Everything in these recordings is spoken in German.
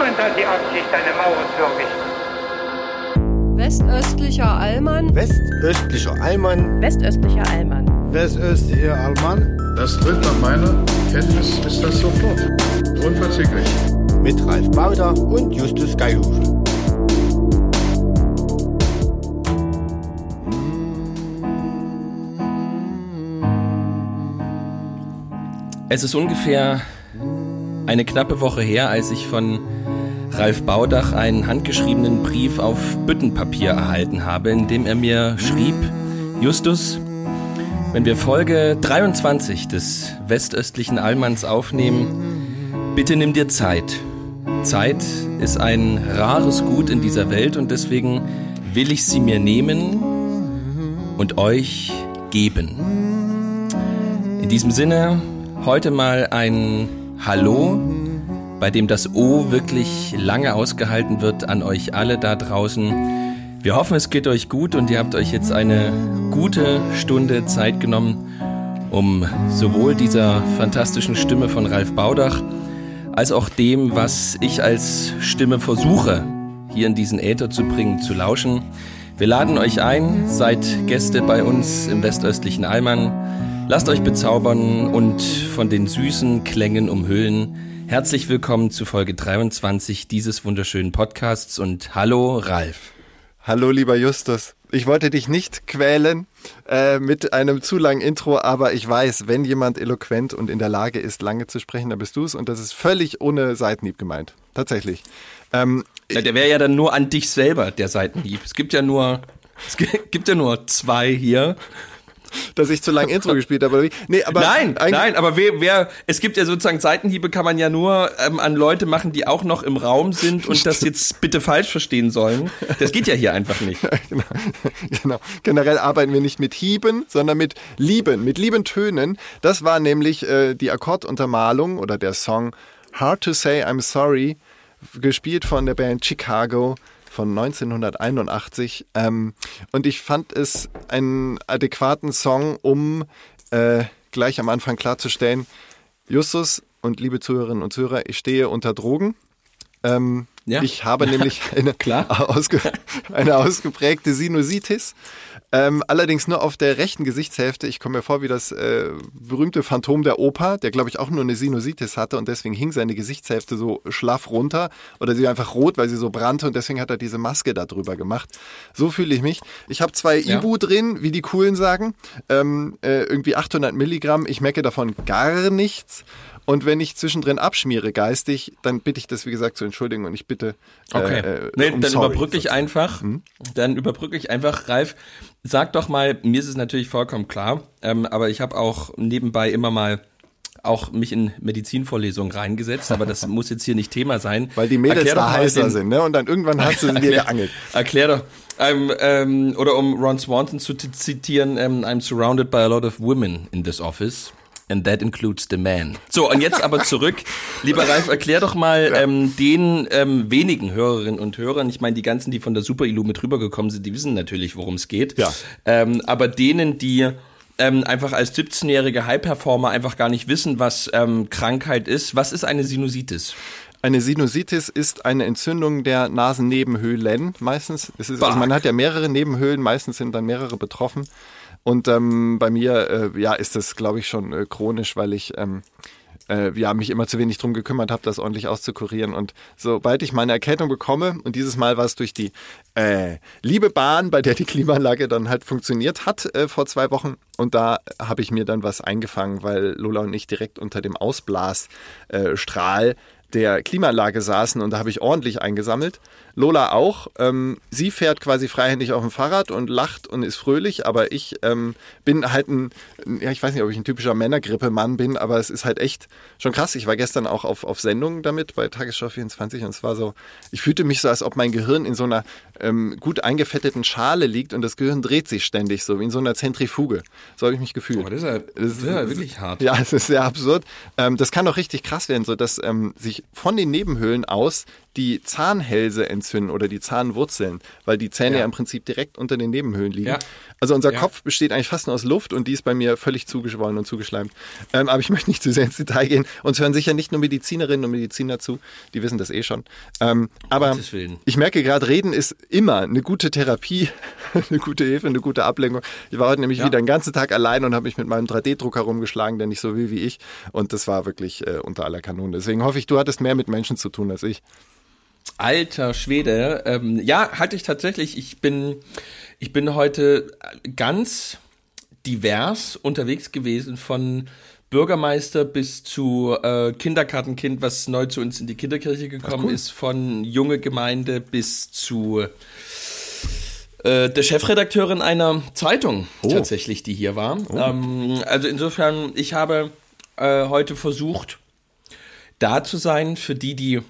Niemand hat die Absicht, eine Mauer zu errichten. Westöstlicher Allmann. Westöstlicher Allmann. Westöstlicher Allmann. Westöstlicher Allmann. Das tritt nach meiner Kenntnis ist das sofort. Unverzüglich. Mit Ralf Bauder und Justus Geilhufe. Es ist ungefähr eine knappe Woche her, als ich von Ralf Baudach einen handgeschriebenen Brief auf Büttenpapier erhalten habe, in dem er mir schrieb, Justus, wenn wir Folge 23 des westöstlichen Allmanns aufnehmen, bitte nimm dir Zeit. Zeit ist ein rares Gut in dieser Welt und deswegen will ich sie mir nehmen und euch geben. In diesem Sinne, heute mal ein Hallo, bei dem das O wirklich lange ausgehalten wird an euch alle da draußen. Wir hoffen, es geht euch gut und ihr habt euch jetzt eine gute Stunde Zeit genommen, um sowohl dieser fantastischen Stimme von Ralf Baudach als auch dem, was ich als Stimme versuche, hier in diesen Äther zu bringen, zu lauschen. Wir laden euch ein, seid Gäste bei uns im westöstlichen Allmann. Lasst euch bezaubern und von den süßen Klängen umhüllen. Herzlich willkommen zu Folge 23 dieses wunderschönen Podcasts und hallo Ralf. Hallo lieber Justus. Ich wollte dich nicht quälen äh, mit einem zu langen Intro, aber ich weiß, wenn jemand eloquent und in der Lage ist, lange zu sprechen, dann bist du es und das ist völlig ohne Seitenhieb gemeint. Tatsächlich. Ähm, Ja, der wäre ja dann nur an dich selber, der Seitenhieb. Es gibt ja nur, es gibt ja nur zwei hier. dass ich zu lang Intro gespielt habe. oder wie? Nee, aber nein, nein, aber wer, wer, es gibt ja sozusagen Seitenhiebe kann man ja nur ähm, an Leute machen, die auch noch im Raum sind und das jetzt bitte falsch verstehen sollen. Das geht ja hier einfach nicht. genau, genau. Generell arbeiten wir nicht mit Hieben, sondern mit Lieben, mit lieben Tönen. Das war nämlich äh, die Akkorduntermalung oder der Song Hard to Say I'm Sorry, gespielt von der Band Chicago von 1981. Ähm, und ich fand es einen adäquaten Song, um äh, gleich am Anfang klarzustellen, Justus und liebe Zuhörerinnen und Zuhörer, ich stehe unter Drogen. Ähm, Ja. Ich habe nämlich eine. Ausge, eine ausgeprägte Sinusitis. Ähm, allerdings nur auf der rechten Gesichtshälfte. Ich komme mir vor wie das äh, berühmte Phantom der Oper, der glaube ich auch nur eine Sinusitis hatte und deswegen hing seine Gesichtshälfte so schlaff runter oder sie war einfach rot, weil sie so brannte und deswegen hat er diese Maske da drüber gemacht. So fühle ich mich. Ich habe zwei Ja. Ibu drin, wie die Coolen sagen, ähm, äh, irgendwie 800 Milligramm. Ich merke davon gar nichts. Und wenn ich zwischendrin abschmiere geistig, dann bitte ich das, wie gesagt, zu entschuldigen und ich bitte Okay. äh, äh, nee, um dann sorry, überbrücke ich sozusagen. einfach. Hm? Dann überbrücke ich einfach, Ralf. Sag doch mal, mir ist es natürlich vollkommen klar, ähm, aber ich habe auch nebenbei immer mal auch mich in Medizinvorlesungen reingesetzt, aber das muss jetzt hier nicht Thema sein. Weil die Mädels Erklär da heißer den- sind, ne? Und dann irgendwann hast du sie dir geangelt. Erklär doch. Ähm, ähm, oder um Ron Swanson zu zitieren, ähm, I'm surrounded by a lot of women in this office. And that includes the man. So, und jetzt aber zurück. Lieber Ralf, erklär doch mal ähm, den ähm, wenigen Hörerinnen und Hörern, ich meine, die ganzen, die von der Super Ilu mit rübergekommen sind, die wissen natürlich, worum es geht. Ja. Ähm, aber denen, die ähm, einfach als 17-jährige High-Performer einfach gar nicht wissen, was ähm, Krankheit ist. Was ist eine Sinusitis? Eine Sinusitis ist eine Entzündung der Nasennebenhöhlen. Meistens, ist, also man hat ja mehrere Nebenhöhlen, meistens sind dann mehrere betroffen. Und ähm, bei mir, äh, ja, ist das, glaube ich, schon äh, chronisch, weil ich ähm, äh, ja, mich immer zu wenig drum gekümmert habe, das ordentlich auszukurieren. Und sobald ich meine Erkältung bekomme, und dieses Mal war es durch die äh, liebe Bahn, bei der die Klimaanlage dann halt funktioniert hat äh, vor zwei Wochen. Und da habe ich mir dann was eingefangen, weil Lola und ich direkt unter dem Ausblasstrahl Strahl der Klimaanlage saßen und da habe ich ordentlich eingesammelt. Lola auch. Ähm, sie fährt quasi freihändig auf dem Fahrrad und lacht und ist fröhlich, aber ich ähm, bin halt ein, ja, ich weiß nicht, ob ich ein typischer Männergrippe-Mann bin, aber es ist halt echt schon krass. Ich war gestern auch auf, auf Sendung damit bei Tagesschau 24 und es war so, ich fühlte mich so, als ob mein Gehirn in so einer ähm, gut eingefetteten Schale liegt und das Gehirn dreht sich ständig so, wie in so einer Zentrifuge. So habe ich mich gefühlt. Oh, das ist ja, das ist ja wirklich hart. Ja, es ist sehr absurd. Ähm, das kann doch richtig krass werden, so dass ähm, sich sich von den Nebenhöhlen aus die Zahnhälse entzünden oder die Zahnwurzeln, weil die Zähne ja, Ja. im Prinzip direkt unter den Nebenhöhlen liegen. Ja. Also unser. Kopf besteht eigentlich fast nur aus Luft und die ist bei mir völlig zugeschwollen und zugeschleimt. Ähm, aber ich möchte nicht zu sehr ins Detail gehen. Uns hören sicher nicht nur Medizinerinnen und Mediziner zu, die wissen das eh schon. Ähm, aber ich merke gerade, Reden ist immer eine gute Therapie, eine gute Hilfe, eine gute Ablenkung. Ich war heute nämlich wieder den ganzen Tag allein und habe mich mit meinem 3D-Drucker rumgeschlagen, der nicht so will wie ich. Und das war wirklich äh, unter aller Kanone. Deswegen hoffe ich, du hattest mehr mit Menschen zu tun als ich. Alter Schwede. Ähm, ja, hatte ich tatsächlich. Ich bin, ich bin heute ganz divers unterwegs gewesen von Bürgermeister bis zu äh, Kindergartenkind, was neu zu uns in die Kinderkirche gekommen ist, von junge Gemeinde bis zu äh, der Chefredakteurin einer Zeitung tatsächlich, die hier war. Ähm, also insofern, ich habe äh, heute versucht, da zu sein für die, die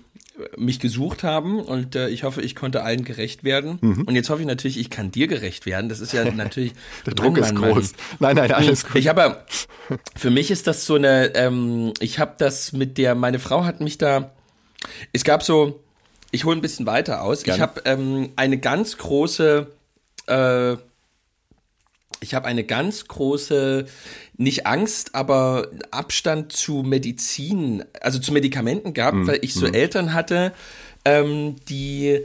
mich gesucht haben und äh, ich hoffe, ich konnte allen gerecht werden. Und jetzt hoffe ich natürlich, ich kann dir gerecht werden. Das ist ja natürlich Der Druck ist groß. Nein, nein, alles gut. Ich habe, für mich ist das so eine, ähm, ich habe das mit der, meine Frau hat mich da, es gab so, ich hole ein bisschen weiter aus. Ich Gerne. habe ähm, eine ganz große, äh, ich habe eine ganz große, nicht Angst, aber Abstand zu Medizin, also zu Medikamenten gehabt, Mhm. weil ich so Eltern hatte, ähm, die,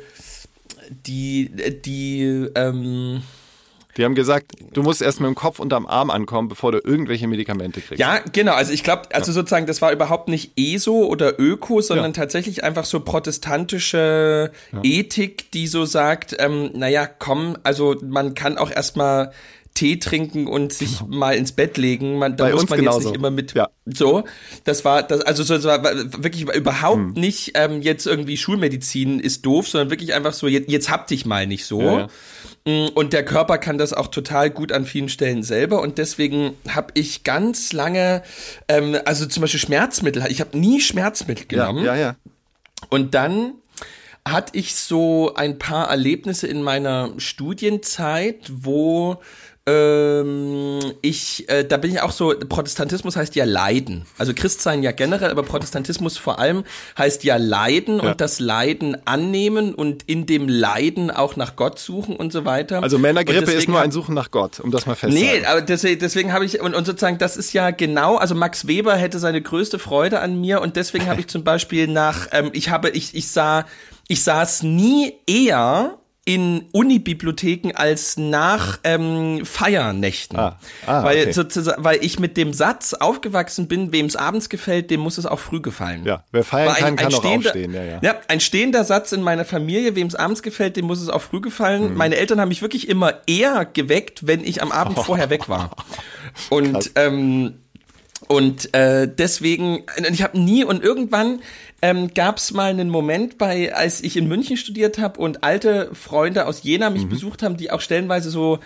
die, die, ähm, Die haben gesagt, du musst erst mit dem Kopf unterm Arm ankommen, bevor du irgendwelche Medikamente kriegst. Ja, genau. Also ich glaube, also sozusagen, das war überhaupt nicht ESO oder Öko, sondern Ja. tatsächlich einfach so protestantische Ethik, die so sagt, ähm, naja, komm, also man kann auch erstmal Tee trinken und sich mal ins Bett legen. Man, da Bei muss man jetzt genauso. nicht immer mit Ja. so. Das war das, also so, das war wirklich überhaupt Hm. nicht ähm, jetzt irgendwie Schulmedizin ist doof, sondern wirklich einfach so, jetzt, jetzt hab dich mal nicht so. Ja, Mm, Und der Körper kann das auch total gut an vielen Stellen selber. Und deswegen habe ich ganz lange, ähm, also zum Beispiel Schmerzmittel, ich habe nie Schmerzmittel ja, genommen. ja, ja. Und dann hatte ich so ein paar Erlebnisse in meiner Studienzeit, wo ähm, ich, äh, da bin ich auch so, Protestantismus heißt ja Leiden. Also Christsein ja generell, aber Protestantismus vor allem heißt ja Leiden Ja. und das Leiden annehmen und in dem Leiden auch nach Gott suchen und so weiter. Also Männergrippe ist nur ein Suchen nach Gott, um das mal festzuhalten. Nee, aber deswegen, deswegen habe ich, und, und sozusagen, das ist ja genau, also Max Weber hätte seine größte Freude an mir und deswegen habe ich zum Beispiel nach, ähm, ich habe, ich, ich sah, ich saß nie eher in Unibibliotheken als nach ähm, Feiernächten. Ah. Ah, weil, okay. sozusagen, weil ich mit dem Satz aufgewachsen bin, wem es abends gefällt, dem muss es auch früh gefallen. Ja, wer feiern War kann, kann auch aufstehen. Ja, ja. ja, ein stehender Satz in meiner Familie, wem es abends gefällt, dem muss es auch früh gefallen. Mhm. Meine Eltern haben mich wirklich immer eher geweckt, wenn ich am Abend vorher weg war. Und ähm, und äh, deswegen, ich habe nie und irgendwann ähm, gab es mal einen Moment bei, als ich in München studiert habe und alte Freunde aus Jena mich besucht haben, die auch stellenweise so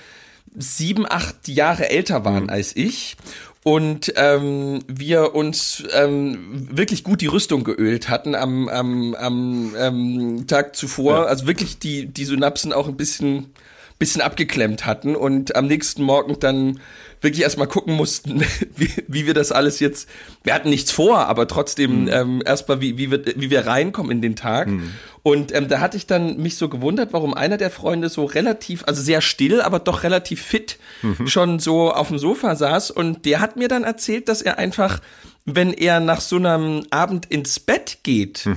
sieben, acht Jahre älter waren als ich. Und ähm, wir uns ähm, wirklich gut die Rüstung geölt hatten am, am, am ähm, Tag zuvor. Also wirklich die, die Synapsen auch ein bisschen, bisschen abgeklemmt hatten und am nächsten Morgen dann wirklich erstmal gucken mussten, wie, wie wir das alles jetzt. Wir hatten nichts vor, aber trotzdem ähm, erstmal, wie, wie, wir, wie wir reinkommen in den Tag. Und ähm, da hatte ich dann mich so gewundert, warum einer der Freunde so relativ, also sehr still, aber doch relativ fit schon so auf dem Sofa saß. Und der hat mir dann erzählt, dass er einfach, wenn er nach so einem Abend ins Bett geht,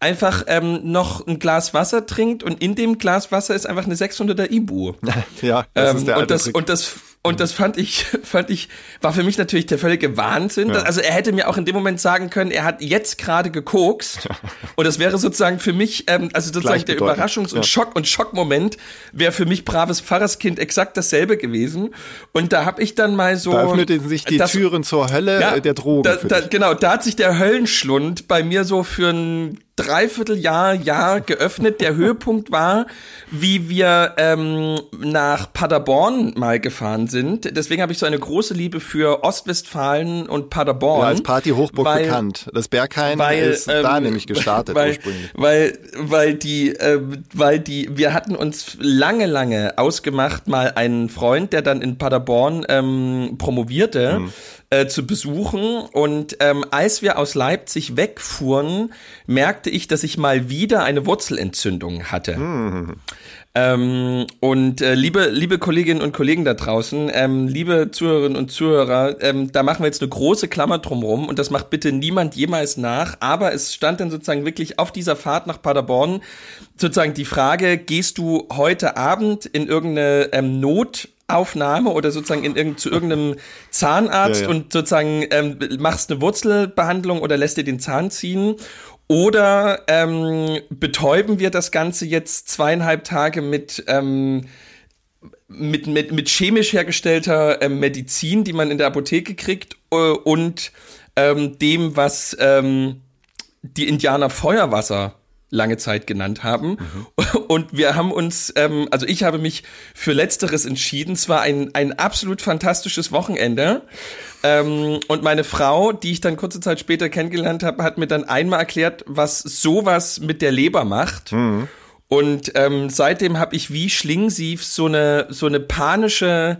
einfach ähm, noch ein Glas Wasser trinkt und in dem Glas Wasser ist einfach eine 600er Ibu. Ja, das Ähm, ist der und alte das Trick. und das und das fand ich fand ich war für mich natürlich der völlige Wahnsinn. Ja. Also er hätte mir auch in dem Moment sagen können, er hat jetzt gerade gekokst und das wäre sozusagen für mich ähm, also sozusagen der. Überraschungs- und Ja. Schock und Schockmoment wäre für mich braves Pfarrerskind exakt dasselbe gewesen und da habe ich dann mal so Da öffneten sich die das- Türen zur Hölle äh, der Drogen. da, da, genau, da hat sich der Höllenschlund bei mir so für ein Dreivierteljahr, Jahr geöffnet. Der Höhepunkt war, wie wir ähm, nach Paderborn mal gefahren sind. Deswegen habe ich so eine große Liebe für Ostwestfalen und Paderborn. ja, als Partyhochburg weil- bekannt. Das Berghain weil, ist da ähm, nämlich gestartet weil, ursprünglich. Weil, weil die, ähm, weil die, wir hatten uns lange, lange ausgemacht, mal einen Freund, der dann in Paderborn ähm, promovierte, Mhm. äh, zu besuchen. Und ähm, als wir aus Leipzig wegfuhren, merkte ich, dass ich mal wieder eine Wurzelentzündung hatte. Hm. Ähm, und äh, liebe, liebe Kolleginnen und Kollegen da draußen, ähm, liebe Zuhörerinnen und Zuhörer, ähm, da machen wir jetzt eine große Klammer drumrum und das macht bitte niemand jemals nach. Aber es stand dann sozusagen wirklich auf dieser Fahrt nach Paderborn sozusagen die Frage, gehst du heute Abend in irgendeine ähm, Not Aufnahme oder sozusagen in irgend, zu irgendeinem Zahnarzt Ja, ja. und sozusagen ähm, machst eine Wurzelbehandlung oder lässt dir den Zahn ziehen oder ähm, betäuben wir das Ganze jetzt zweieinhalb Tage mit ähm, mit, mit, mit chemisch hergestellter ähm, Medizin, die man in der Apotheke kriegt, äh, und ähm, dem, was ähm, die Indianer Feuerwasser lange Zeit genannt haben. Und wir haben uns, ähm, also ich habe mich für Letzteres entschieden. Es war ein, ein absolut fantastisches Wochenende. Ähm, und meine Frau, die ich dann kurze Zeit später kennengelernt habe, hat mir dann einmal erklärt, was sowas mit der Leber macht. Und ähm, seitdem habe ich wie Schlingensief so eine so eine panische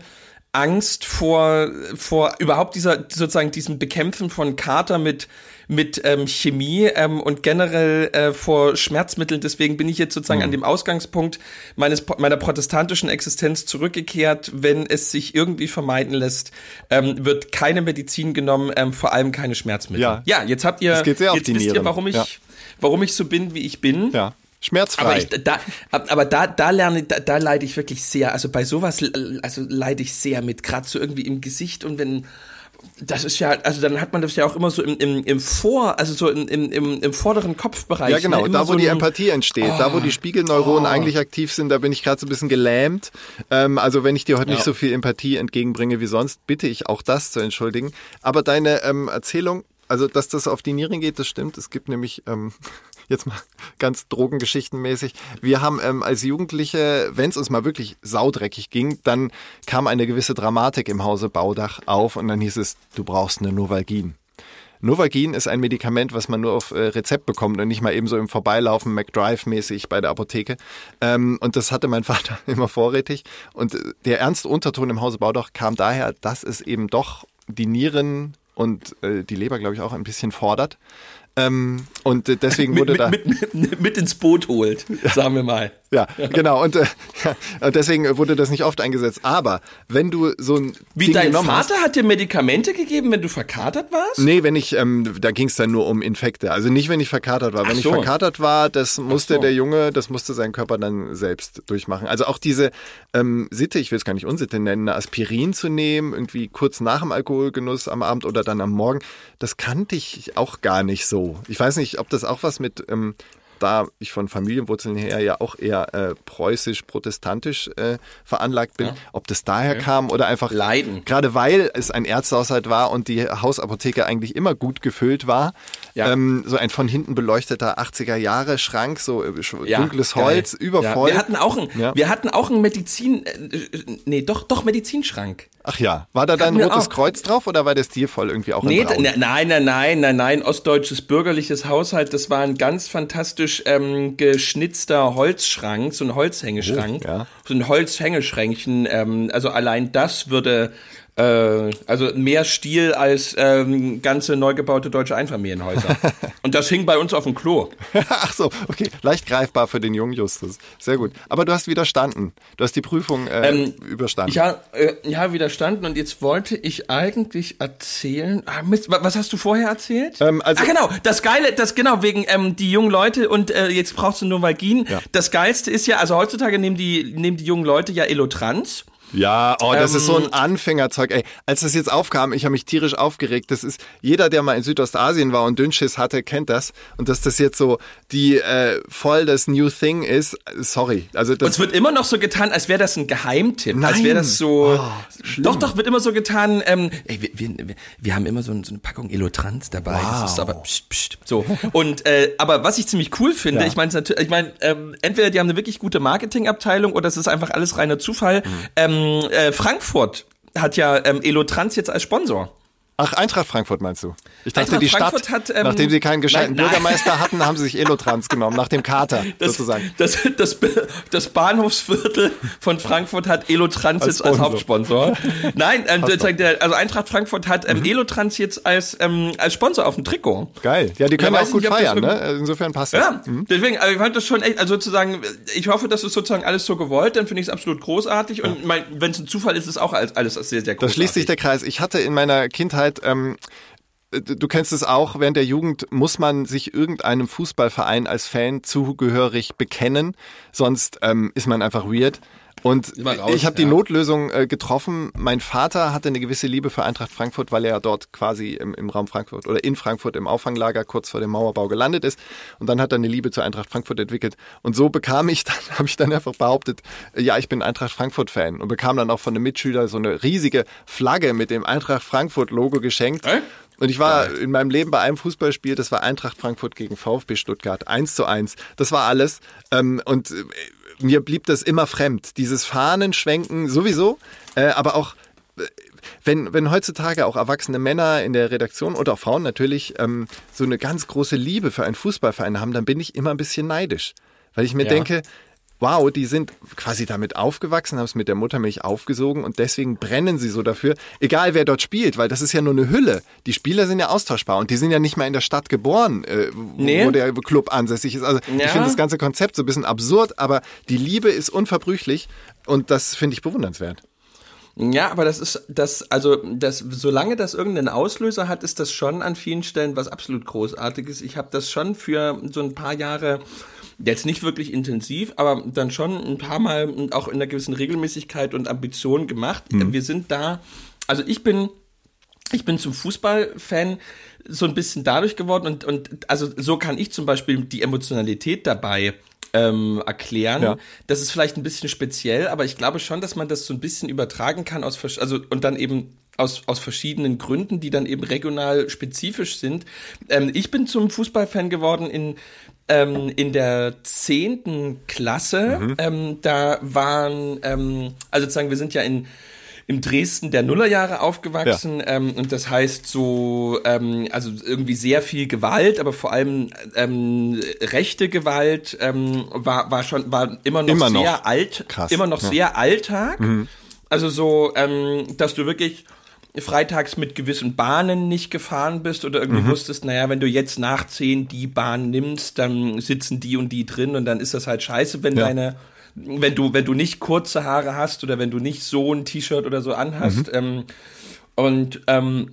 Angst vor vor überhaupt dieser sozusagen diesem Bekämpfen von Kater mit mit ähm, Chemie ähm, und generell äh, vor Schmerzmitteln. Deswegen bin ich jetzt sozusagen an dem Ausgangspunkt meines meiner protestantischen Existenz zurückgekehrt. Wenn es sich irgendwie vermeiden lässt, ähm, wird keine Medizin genommen, ähm, vor allem keine Schmerzmittel. Ja. ja jetzt habt ihr Das geht sehr auf jetzt die wisst ihr, Nieren. warum ich Ja. warum ich so bin, wie ich bin. Ja. Schmerzfrei. Aber, ich, da, aber da, da lerne, da, da leide ich wirklich sehr. Also bei sowas, also leide ich sehr mit, gerade so irgendwie im Gesicht und wenn, das ist ja, also dann hat man das ja auch immer so im, im, im Vor, also so im, im, im, im vorderen Kopfbereich. Ja, genau, ne? Da wo so die Empathie entsteht, da wo die Spiegelneuronen eigentlich aktiv sind, da bin ich gerade so ein bisschen gelähmt. Ähm, also wenn ich dir heute nicht Ja. so viel Empathie entgegenbringe wie sonst, bitte ich auch das zu entschuldigen. Aber deine ähm, Erzählung, also dass das auf die Nieren geht, das stimmt. Es gibt nämlich, ähm, jetzt mal ganz drogengeschichtenmäßig, wir haben ähm, als Jugendliche, wenn es uns mal wirklich saudreckig ging, dann kam eine gewisse Dramatik im Hause Baudach auf und dann hieß es, du brauchst eine Novalgin. Novalgin ist ein Medikament, was man nur auf äh, Rezept bekommt und nicht mal eben so im Vorbeilaufen McDrive-mäßig bei der Apotheke. Ähm, und das hatte mein Vater immer vorrätig. Und äh, der ernste Unterton im Hause Baudach kam daher, dass es eben doch die Nieren und äh, die Leber, glaube ich, auch ein bisschen fordert. Ähm, und äh, deswegen wurde mit, da... mit, mit, mit ins Boot holt, sagen wir mal. Ja, genau. Und, äh, und deswegen wurde das nicht oft eingesetzt. Aber wenn du so ein Wie Ding dein genommen hast, Vater hat dir Medikamente gegeben, wenn du verkatert warst? Nee, wenn ich, ähm, da ging es dann nur um Infekte. Also nicht, wenn ich verkatert war. Wenn so. ich verkatert war, das musste so. der Junge, das musste sein Körper dann selbst durchmachen. Also auch diese ähm, Sitte, ich will es gar nicht Unsitte nennen, eine Aspirin zu nehmen, irgendwie kurz nach dem Alkoholgenuss am Abend oder dann am Morgen, das kannte ich auch gar nicht so. Ich weiß nicht, ob das auch was mit ähm, da ich von Familienwurzeln her ja auch eher äh, preußisch-protestantisch äh, veranlagt bin, ob das daher kam oder einfach Leiden. Gerade weil es ein Ärztehaushalt war und die Hausapotheke eigentlich immer gut gefüllt war. Ja. Ähm, so ein von hinten beleuchteter 80er Jahre Schrank, so äh, Ja, dunkles geil. Holz, übervoll. Ja. Wir hatten auch ein, Ja. wir hatten auch einen Medizin, äh, äh, nee, doch, doch Medizinschrank. Ach ja, war da dann ein wir rotes auch. Kreuz drauf oder war der stilvoll irgendwie auch Nee, in Braun? nein, nein, nein, nein, nein, ostdeutsches bürgerliches Haushalt, das war ein ganz fantastisch ähm, geschnitzter Holzschrank, so ein Holzhängeschrank, Oh, ja. so ein Holzhängeschränkchen, ähm, also allein das würde äh, also mehr Stil als ähm, ganze neu gebaute deutsche Einfamilienhäuser. Und das hing bei uns auf dem Klo. Ach so, okay, leicht greifbar für den jungen Justus. Sehr gut. Aber du hast widerstanden. Du hast die Prüfung äh, Ähm, überstanden. Habe äh, ja widerstanden und jetzt wollte ich eigentlich erzählen. Ah, Mist, wa- was hast du vorher erzählt? Ähm, also- ah, genau, das Geile, das genau wegen ähm, die jungen Leute und äh, jetzt brauchst du Novalgin. Ja. Das Geilste ist ja, also heutzutage nehmen die nehmen die jungen Leute ja Elotrans. Ja, oh, das ist so Ähm, ein Anfängerzeug. Ey, als das jetzt aufkam, ich habe mich tierisch aufgeregt. Das ist jeder, der mal in Südostasien war und Dünnschiss hatte, kennt das. Und dass das jetzt so die äh, voll das New Thing ist, sorry. Also Und das es wird immer noch so getan, als wäre das ein Geheimtipp. Als Nein. wäre das so. Oh, schlimm. doch, doch, wird immer so getan. Ähm, ey, wir, wir, wir- haben immer so, ein, so eine Packung Elotrans dabei. Das ist aber pst, pst, so. Und äh, aber was ich ziemlich cool finde, Ja. ich meine, ich meine, ähm, entweder die haben eine wirklich gute Marketingabteilung oder es ist einfach alles reiner Zufall. Mhm. Ähm, äh, Frankfurt hat ja ähm, Elotrans jetzt als Sponsor. Ach, Eintracht Frankfurt meinst du? Ich dachte, Eintracht die Stadt, Frankfurt hat, ähm, nachdem sie keinen gescheiten nein, nein. Bürgermeister hatten, haben sie sich Elotrans genommen, nach dem Kater Das, sozusagen. das, das, das Bahnhofsviertel von Frankfurt hat Elotrans Als jetzt als Sponsor. Hauptsponsor. Nein, ähm, also Eintracht Frankfurt hat Mhm. ähm, Elotrans jetzt als, ähm, als Sponsor auf dem Trikot. Geil. Ja, die können Ja, auch gut nicht, feiern, ne? Insofern passt das. Ja, deswegen, ich fand das schon echt, also sozusagen, ich hoffe, das ist sozusagen alles so gewollt, dann finde ich es absolut großartig und mein, wenn es ein Zufall ist, ist auch alles, alles sehr, sehr großartig. Da schließt sich der Kreis. Ich hatte in meiner Kindheit, ähm, du du kennst es auch, während der Jugend muss man sich irgendeinem Fußballverein als Fan zugehörig bekennen, sonst ähm, ist man einfach weird. Und raus, ich habe die ja. Notlösung äh, getroffen. Mein Vater hatte eine gewisse Liebe für Eintracht Frankfurt, weil er dort quasi im, im Raum Frankfurt oder in Frankfurt im Auffanglager kurz vor dem Mauerbau gelandet ist. Und dann hat er eine Liebe zur Eintracht Frankfurt entwickelt. Und so bekam ich dann, habe ich dann einfach behauptet, äh, ja, ich bin Eintracht Frankfurt-Fan und bekam dann auch von einem Mitschüler so eine riesige Flagge mit dem Eintracht Frankfurt-Logo geschenkt. Äh? Und ich war in meinem Leben bei einem Fußballspiel, das war Eintracht Frankfurt gegen VfB Stuttgart, 1 zu 1. Das war alles. Ähm, und äh, mir blieb das immer fremd. Dieses Fahnenschwenken sowieso, äh, aber auch äh, wenn, wenn heutzutage auch erwachsene Männer in der Redaktion und auch Frauen natürlich ähm, so eine ganz große Liebe für einen Fußballverein haben, dann bin ich immer ein bisschen neidisch. Weil ich mir Ja. denke, wow, die sind quasi damit aufgewachsen, haben es mit der Muttermilch aufgesogen und deswegen brennen sie so dafür, egal wer dort spielt, weil das ist ja nur eine Hülle. Die Spieler sind ja austauschbar und die sind ja nicht mal in der Stadt geboren, äh, wo Nee. wo der Club ansässig ist. Also ich Ja. finde das ganze Konzept so ein bisschen absurd, aber die Liebe ist unverbrüchlich und das finde ich bewundernswert. Ja, aber das ist das, also das, solange das irgendeinen Auslöser hat, ist das schon an vielen Stellen was absolut Großartiges. Ich habe das schon für so ein paar Jahre jetzt nicht wirklich intensiv, aber dann schon ein paar Mal und auch in einer gewissen Regelmäßigkeit und Ambition gemacht. Wir sind da, also ich bin ich bin zum Fußballfan so ein bisschen dadurch geworden und, und also so kann ich zum Beispiel die Emotionalität dabei ähm, erklären. Ja. Das ist vielleicht ein bisschen speziell, aber ich glaube schon, dass man das so ein bisschen übertragen kann aus also und dann eben aus, aus verschiedenen Gründen, die dann eben regional spezifisch sind. Ähm, ich bin zum Fußballfan geworden in ähm, in der zehnten Klasse. Ähm, da waren ähm, also sozusagen wir sind ja in im Dresden der Nullerjahre aufgewachsen ähm, und das heißt so, ähm, also irgendwie sehr viel Gewalt, aber vor allem ähm, rechte Gewalt ähm, war, war schon, war immer noch Immer sehr noch. alt, Krass, immer noch ja. sehr Alltag. Also so, ähm, dass du wirklich freitags mit gewissen Bahnen nicht gefahren bist oder irgendwie wusstest, naja, wenn du jetzt nach 10 die Bahn nimmst, dann sitzen die und die drin und dann ist das halt scheiße, wenn Ja. deine wenn du, wenn du nicht kurze Haare hast oder wenn du nicht so ein T-Shirt oder so anhast. Ähm, und ähm,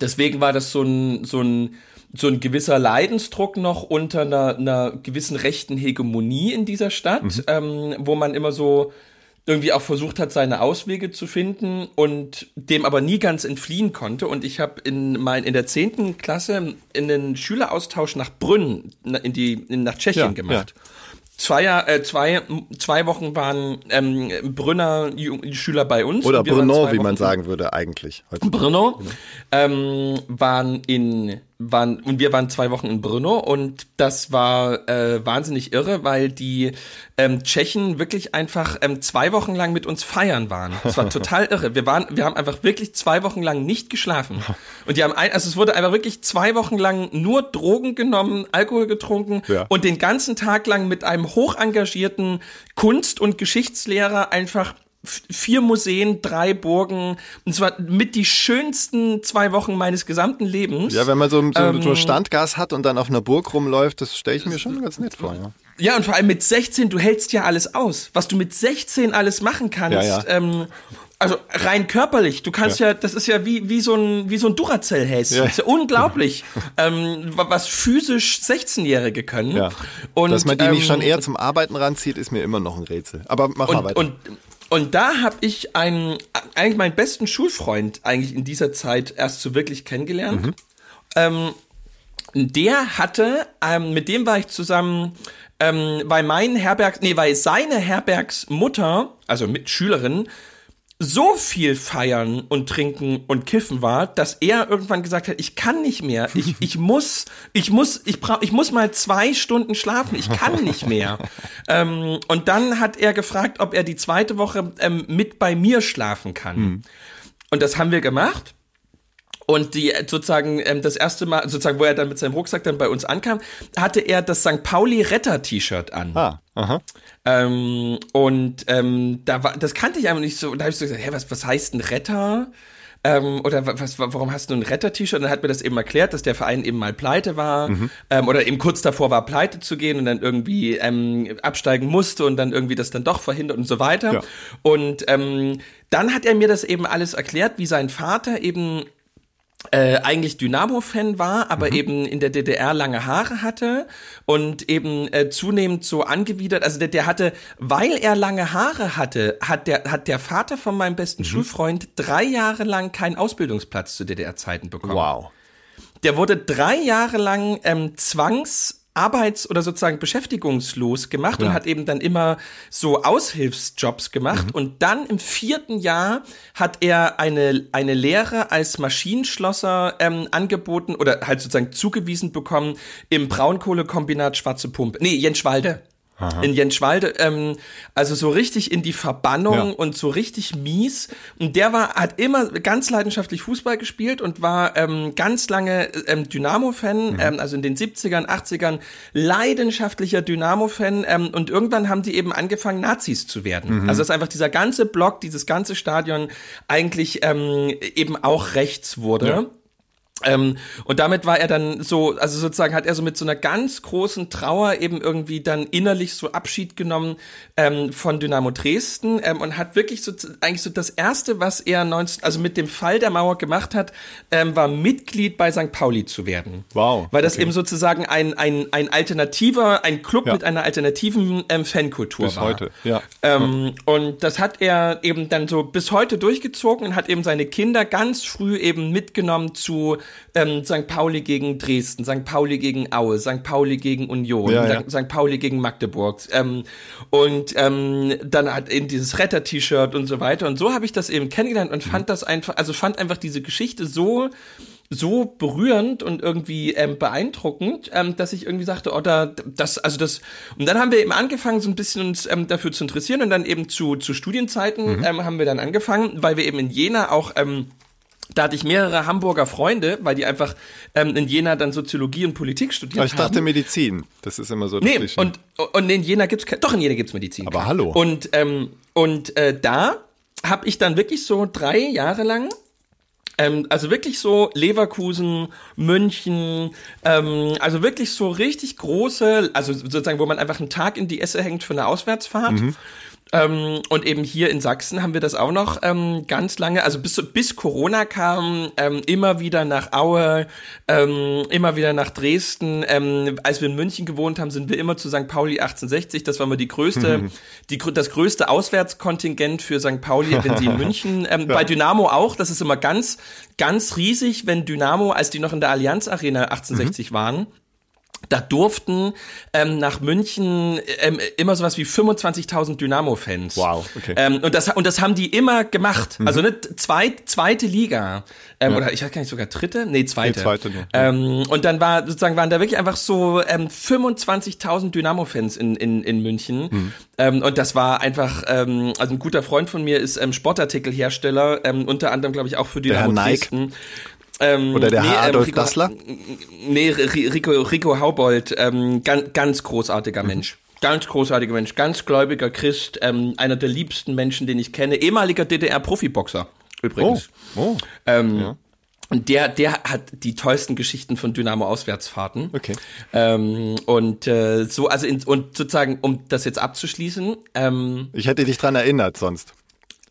deswegen war das so ein, so ein, so ein gewisser Leidensdruck noch unter einer, einer gewissen rechten Hegemonie in dieser Stadt, ähm, wo man immer so irgendwie auch versucht hat, seine Auswege zu finden und dem aber nie ganz entfliehen konnte. Und ich habe in mein in der zehnten Klasse in den Schüleraustausch nach Brünn in die in, nach Tschechien Ja, gemacht. Zwei, Jahr, äh, zwei, zwei Wochen waren ähm, Brünner Schüler bei uns. Oder Brno, zwei wie man sagen würde eigentlich. heute. Brno ähm, waren in waren und wir waren zwei Wochen in Brno und das war äh, wahnsinnig irre, weil die ähm, Tschechen wirklich einfach ähm, zwei Wochen lang mit uns feiern waren. Das war total irre. Wir waren, wir haben einfach wirklich zwei Wochen lang nicht geschlafen und die haben ein, also es wurde einfach wirklich zwei Wochen lang nur Drogen genommen, Alkohol getrunken Ja. und den ganzen Tag lang mit einem hoch engagierten Kunst- und Geschichtslehrer einfach vier Museen, drei Burgen, und zwar mit die schönsten zwei Wochen meines gesamten Lebens. Ja, wenn man so, so, Ähm, so Standgas hat und dann auf einer Burg rumläuft, das stelle ich mir schon ganz nett vor. Ja. Ja, und vor allem mit 16, du hältst ja alles aus. Was du mit 16 alles machen kannst. Ja, ja. Ähm, also rein körperlich, du kannst ja, das ist ja wie, wie so ein, wie so ein Duracell-Häschen. Ja. Das ist ja unglaublich, ähm, wa- was physisch 16-Jährige können. Ja. Und, Dass man die nicht schon ähm, eher zum Arbeiten ranzieht, ist mir immer noch ein Rätsel. Aber mach mal und, weiter. und, und da habe ich einen, eigentlich meinen besten Schulfreund eigentlich in dieser Zeit erst so wirklich kennengelernt. Mhm. Ähm, der hatte, ähm, mit dem war ich zusammen, ähm, weil mein Herbergs, nee, weil seine Herbergsmutter, also mit Schülerin, so viel feiern und trinken und kiffen war, dass er irgendwann gesagt hat, ich kann nicht mehr. Ich, ich muss, ich muss, ich brauch, ich muss mal zwei Stunden schlafen. Ich kann nicht mehr. ähm, und dann hat er gefragt, ob er die zweite Woche ähm, mit bei mir schlafen kann. Und das haben wir gemacht. Und die sozusagen ähm, das erste Mal, sozusagen, wo er dann mit seinem Rucksack dann bei uns ankam, hatte er das St. Pauli Retter-T-Shirt an. Ah, aha. Ähm, und ähm, da war, das kannte ich einfach nicht so. Und da habe ich so gesagt, hä, was, was heißt ein Retter? Ähm, oder was, warum hast du ein Retter-T-Shirt? Und dann hat mir das eben erklärt, dass der Verein eben mal pleite war Mhm. ähm, oder eben kurz davor war, pleite zu gehen und dann irgendwie ähm, absteigen musste und dann irgendwie das dann doch verhindert und so weiter. Ja. Und ähm, dann hat er mir das eben alles erklärt, wie sein Vater eben äh, eigentlich Dynamo-Fan war, aber eben in der DDR lange Haare hatte und eben äh, zunehmend so angewidert. Also der, der hatte, weil er lange Haare hatte, hat der, hat der Vater von meinem besten Schulfreund drei Jahre lang keinen Ausbildungsplatz zu DDR-Zeiten bekommen. Wow. Der wurde drei Jahre lang ähm, zwangs arbeits- oder sozusagen beschäftigungslos gemacht und hat eben dann immer so Aushilfsjobs gemacht. Und dann im vierten Jahr hat er eine, eine Lehre als Maschinenschlosser ähm, angeboten oder halt sozusagen zugewiesen bekommen im Braunkohlekombinat Schwarze Pumpe. Nee, Jenschwalde. In Jenschwalde, ähm, also so richtig in die Verbannung Ja. und so richtig mies. Und der war, hat immer ganz leidenschaftlich Fußball gespielt und war ähm, ganz lange ähm, Dynamo-Fan, ähm, also in den 70ern, 80ern, leidenschaftlicher Dynamo-Fan. Ähm, und irgendwann haben die eben angefangen, Nazis zu werden. Also dass einfach dieser ganze Block, dieses ganze Stadion eigentlich ähm, eben auch rechts wurde. Ja. Ähm, und damit war er dann so, also sozusagen hat er so mit so einer ganz großen Trauer eben irgendwie dann innerlich so Abschied genommen ähm, von Dynamo Dresden ähm, und hat wirklich so eigentlich so das erste, was er 19, also mit dem Fall der Mauer gemacht hat, ähm, war Mitglied bei St. Pauli zu werden. Wow, Weil das okay. eben sozusagen ein, ein, ein alternativer, ein Club Ja. mit einer alternativen ähm, Fankultur Bis war. heute, ja. Ähm, Und das hat er eben dann so bis heute durchgezogen und hat eben seine Kinder ganz früh eben mitgenommen zu ähm, St. Pauli gegen Dresden, St. Pauli gegen Aue, St. Pauli gegen Union, Ja, ja. St. Pauli gegen Magdeburg. Ähm, und ähm, dann hat in dieses Retter-T-Shirt und so weiter. Und so habe ich das eben kennengelernt und fand das einfach, also fand einfach diese Geschichte so so berührend und irgendwie ähm, beeindruckend, ähm, dass ich irgendwie sagte, oder das, also das, und dann haben wir eben angefangen, so ein bisschen uns ähm, dafür zu interessieren und dann eben zu, zu Studienzeiten Mhm. ähm, haben wir dann angefangen, weil wir eben in Jena auch ähm, da hatte ich mehrere Hamburger Freunde, weil die einfach ähm, in Jena dann Soziologie und Politik studiert Aber ich dachte haben. Medizin. Das ist immer so Nee, Klischee. und, und in Jena gibt's doch in Jena gibt's Medizin. Aber hallo. Und ähm, und äh, da habe ich dann wirklich so drei Jahre lang ähm, also wirklich so Leverkusen, München, ähm, also wirklich so richtig große, also sozusagen, wo man einfach einen Tag in die Esse hängt für eine Auswärtsfahrt. Ähm, und eben hier in Sachsen haben wir das auch noch ähm, ganz lange, also bis, bis Corona kam, ähm, immer wieder nach Aue, ähm, immer wieder nach Dresden. Ähm, als wir in München gewohnt haben, sind wir immer zu St. Pauli 1860. Das war mal die größte, die, grö- das größte Auswärtskontingent für St. Pauli, wenn sie in München, ähm, bei Dynamo auch. Das ist immer ganz, ganz riesig, wenn Dynamo, als die noch in der Allianz Arena 1860 waren, da durften ähm, nach München ähm, immer sowas wie 25.000 Dynamo-Fans. Wow, okay. Ähm, und, das, und das haben die immer gemacht. Also ne, zweit, zweite Liga. Ähm, Oder ich weiß gar nicht, sogar dritte? Nee, zweite. Nee, zweite nur. Ähm, und dann war sozusagen waren da wirklich einfach so ähm, 25.000 Dynamo-Fans in, in, in München. Mhm. Ähm, und das war einfach, ähm, also ein guter Freund von mir ist ähm, Sportartikelhersteller, ähm, unter anderem glaube ich auch für Der Herr Dynamo Nike? Ähm, Oder der Herr Adolf Rico, Dassler? Nee, Ri- Rico, Rico Haubold, ähm, ganz, ganz großartiger Mhm. Mensch. Ganz großartiger Mensch, ganz gläubiger Christ, ähm, einer der liebsten Menschen, den ich kenne, ehemaliger DDR-Profiboxer Oh, übrigens. oh. Ähm, Und der, der hat die tollsten Geschichten von Dynamo-Auswärtsfahrten. Okay. Ähm, und äh, so, also in, und sozusagen, um das jetzt abzuschließen, ähm, Ich hätte dich dran erinnert sonst.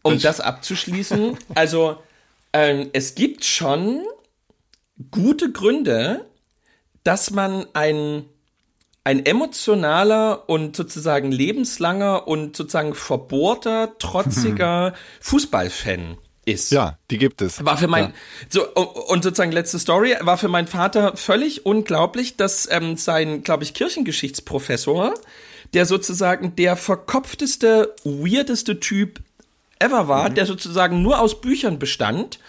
um das abzuschließen, also ähm, es gibt schon gute Gründe, dass man ein ein emotionaler und sozusagen lebenslanger und sozusagen verbohrter, trotziger Fußballfan ist. Ja, die gibt es. War für mein, Ja. so, und sozusagen letzte Story, war für meinen Vater völlig unglaublich, dass ähm, sein, glaube ich, Kirchengeschichtsprofessor, der sozusagen der verkopfteste, weirdeste Typ ever war, der sozusagen nur aus Büchern bestand,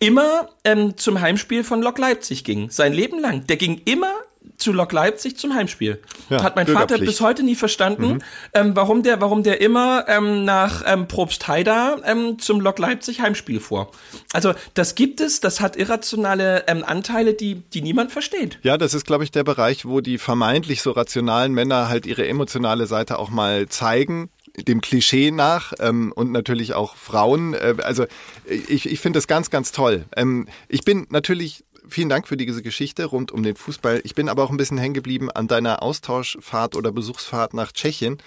immer ähm, zum Heimspiel von Lok Leipzig ging. Sein Leben lang. Der ging immer zu Lok Leipzig zum Heimspiel. Ja, Hat mein Vater bis heute nie verstanden, ähm, warum der, warum der immer ähm, nach ähm, Probstheida ähm, zum Lok Leipzig Heimspiel fuhr. Also das gibt es, das hat irrationale ähm, Anteile, die, die niemand versteht. Ja, das ist, glaube ich, der Bereich, wo die vermeintlich so rationalen Männer halt ihre emotionale Seite auch mal zeigen dem Klischee nach ähm, und natürlich auch Frauen. Äh, also ich, ich finde das ganz, ganz toll. Ähm, ich bin natürlich, vielen Dank für diese Geschichte rund um den Fußball. Ich bin aber auch ein bisschen hängen geblieben an deiner Austauschfahrt oder Besuchsfahrt nach Tschechien.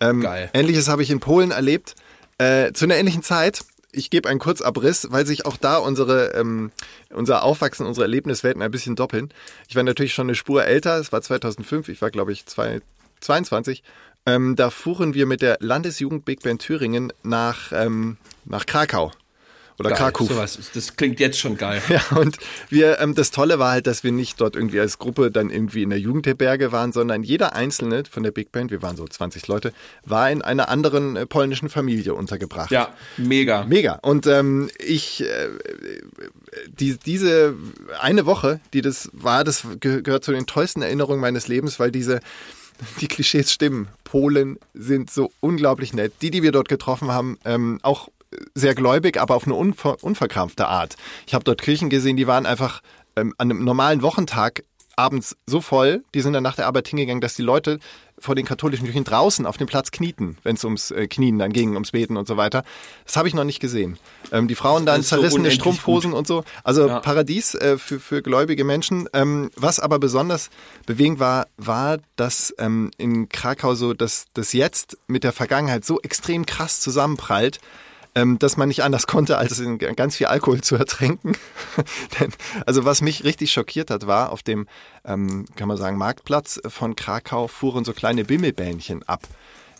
Ähm, Geil. Ähnliches habe ich in Polen erlebt. Äh, zu einer ähnlichen Zeit. Ich gebe einen Kurzabriss, weil sich auch da unsere, ähm, unser Aufwachsen, unsere Erlebniswelten ein bisschen doppeln. Ich war natürlich schon eine Spur älter. Es war 2005. Ich war, glaube ich, zwei, 22. Ähm, da fuhren wir mit der Landesjugend Big Band Thüringen nach, ähm, nach Krakau. Oder Geil, Krakow. sowas. Das klingt jetzt schon geil. Ja, und wir, ähm, das Tolle war halt, dass wir nicht dort irgendwie als Gruppe dann irgendwie in der Jugendherberge waren, sondern jeder Einzelne von der Big Band, wir waren so 20 Leute, war in einer anderen äh, polnischen Familie untergebracht. Ja, mega. Mega. Und ähm, ich, äh, die, diese eine Woche, die das war, das ge gehört zu den tollsten Erinnerungen meines Lebens, weil diese, die Klischees stimmen. Polen sind so unglaublich nett. Die, die wir dort getroffen haben, ähm, auch sehr gläubig, aber auf eine unver unverkrampfte Art. Ich habe dort Kirchen gesehen, die waren einfach ähm, an einem normalen Wochentag abends so voll, die sind dann nach der Arbeit hingegangen, dass die Leute vor den katholischen Kirchen draußen auf dem Platz knieten, wenn es ums äh, Knien dann ging, ums Beten und so weiter. Das habe ich noch nicht gesehen. Ähm, die Frauen dann so zerrissene unendlich Strumpfhosen und so. Also Ja. Paradies äh, für, für gläubige Menschen. Ähm, was aber besonders bewegend war, war, dass ähm, in Krakau so dass das Jetzt mit der Vergangenheit so extrem krass zusammenprallt, ähm, dass man nicht anders konnte, als in ganz viel Alkohol zu ertränken. Denn, also was mich richtig schockiert hat, war auf dem, ähm, kann man sagen, Marktplatz von Krakau fuhren so kleine Bimmelbähnchen ab,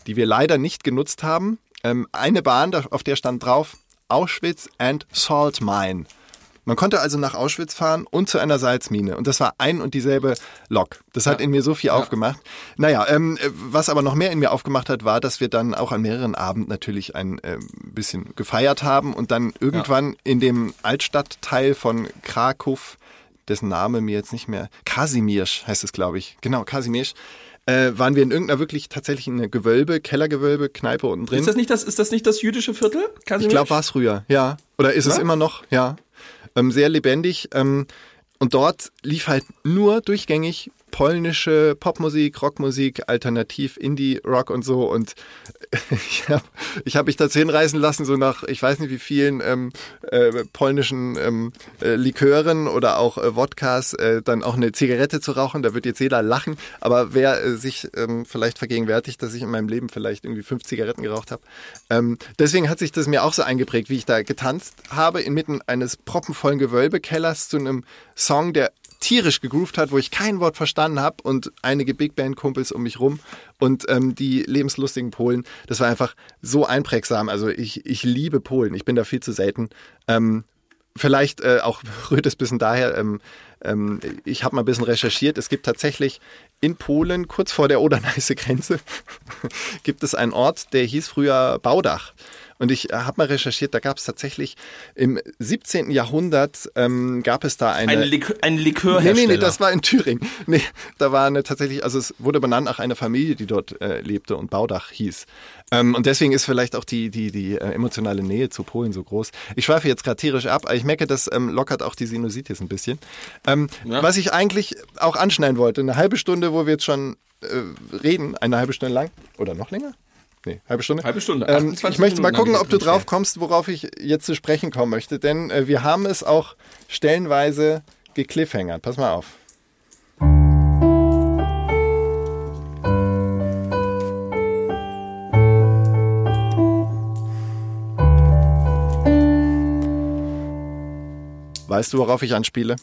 die wir leider nicht genutzt haben. Ähm, eine Bahn, auf der stand drauf Auschwitz and Salt Mine. Man konnte also nach Auschwitz fahren und zu einer Salzmine. Und das war ein und dieselbe Lok. Das hat in mir so viel aufgemacht. Naja, ähm, äh, was aber noch mehr in mir aufgemacht hat, war, dass wir dann auch an mehreren Abend natürlich ein ähm, bisschen gefeiert haben und dann irgendwann in dem Altstadtteil von Krakow, dessen Name mir jetzt nicht mehr, Kasimirsch heißt es, glaube ich. Genau, Kasimirsch. Äh, waren wir in irgendeiner wirklich tatsächlich in einer Gewölbe, Kellergewölbe, Kneipe unten drin. Ist das nicht das, ist das nicht das jüdische Viertel? Ich Kasimir? glaube, war es früher, ja. Oder ist es Ja? immer noch, ja. Ähm, sehr lebendig. Ähm, und dort lief halt nur durchgängig polnische Popmusik, Rockmusik, Alternativ, Indie, Rock und so. Und ich habe ich hab mich dazu hinreißen lassen, so nach, ich weiß nicht wie vielen ähm, äh, polnischen ähm, äh, Likören oder auch äh, Wodkas, äh, dann auch eine Zigarette zu rauchen. Da wird jetzt jeder lachen. Aber wer äh, sich ähm, vielleicht vergegenwärtigt, dass ich in meinem Leben vielleicht irgendwie fünf Zigaretten geraucht habe. Ähm, deswegen hat sich das mir auch so eingeprägt, wie ich da getanzt habe, inmitten eines proppenvollen Gewölbekellers zu einem Song, der tierisch gegroovt hat, wo ich kein Wort verstanden habe und einige Big Band Kumpels um mich rum und ähm, die lebenslustigen Polen. Das war einfach so einprägsam. Also ich, ich liebe Polen. Ich bin da viel zu selten. Ähm, vielleicht äh, auch rührt es ein bisschen daher, ähm, ähm, ich habe mal ein bisschen recherchiert. Es gibt tatsächlich in Polen, kurz vor der Oder-Neiße Grenze, gibt es einen Ort, der hieß früher Baudach. Und ich äh, habe mal recherchiert, da gab es tatsächlich im 17. Jahrhundert ähm, gab es da eine. Ein, Lik ein Nee, Likörhersteller. nee, nee, das war in Thüringen. Nee, da war eine tatsächlich, also es wurde benannt nach einer Familie, die dort äh, lebte und Baudach hieß. Ähm, und deswegen ist vielleicht auch die, die, die äh, emotionale Nähe zu Polen so groß. Ich schweife jetzt gerade tierisch ab, aber ich merke, das ähm, lockert auch die Sinusitis ein bisschen. Ähm, Ja. Was ich eigentlich auch anschneiden wollte, eine halbe Stunde, wo wir jetzt schon äh, reden, eine halbe Stunde lang oder noch länger? Nee, halbe Stunde. Halbe Stunde, Ähm, 28 ich möchte mal Minuten gucken, habe ich ob du drauf kommst, worauf ich jetzt zu sprechen kommen möchte. Denn äh, wir haben es auch stellenweise gekliffhangert. Pass mal auf. Weißt du, worauf ich anspiele?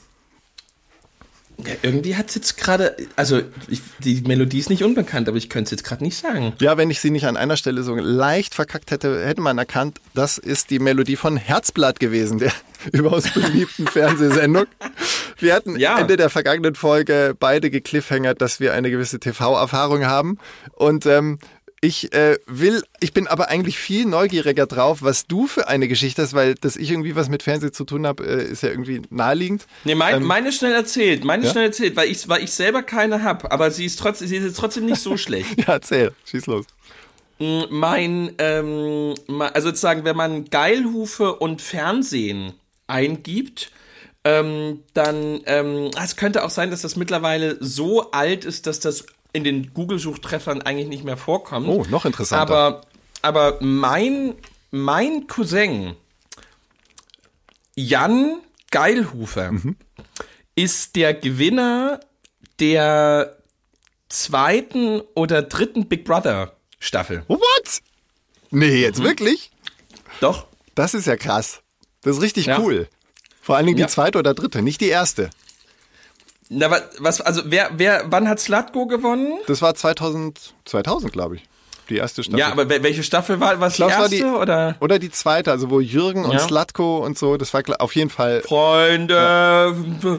Ja, irgendwie hat es jetzt gerade, also ich, die Melodie ist nicht unbekannt, aber ich könnte es jetzt gerade nicht sagen. Ja, wenn ich sie nicht an einer Stelle so leicht verkackt hätte, hätte man erkannt, das ist die Melodie von Herzblatt gewesen, der überaus beliebten Fernsehsendung. Wir hatten Ja. Ende der vergangenen Folge beide gekliffhängert, dass wir eine gewisse TV-Erfahrung haben. Und ähm, Ich äh, will, ich bin aber eigentlich viel neugieriger drauf, was du für eine Geschichte hast, weil dass ich irgendwie was mit Fernsehen zu tun habe, äh, ist ja irgendwie naheliegend. Nee, mein, ähm, meine schnell erzählt, meine ja? schnell erzählt, weil ich, weil ich selber keine habe, aber sie ist trotzdem, sie ist trotzdem nicht so schlecht. ja, erzähl, schieß los. Mm, mein, ähm, also sozusagen, wenn man Geilhufe und Fernsehen eingibt, ähm, dann, ähm, es könnte auch sein, dass das mittlerweile so alt ist, dass das in den Google-Suchtreffern eigentlich nicht mehr vorkommt. Oh, noch interessanter. Aber, aber mein, mein Cousin, Jan Geilhufer, mhm. ist der Gewinner der zweiten oder dritten Big Brother Staffel. What? Nee, jetzt mhm. wirklich? Doch. Das ist ja krass. Das ist richtig ja. cool. Vor allen Dingen ja. die zweite oder dritte, nicht die erste. Na, was, also wer, wer, wann hat Slatko gewonnen? Das war 2000, 2000 glaube ich. Die erste Staffel. Ja, aber welche Staffel war, was die erste war die, oder? Oder die zweite, also wo Jürgen und ja. Slatko und so, das war auf jeden Fall. Freunde, ja. ähm,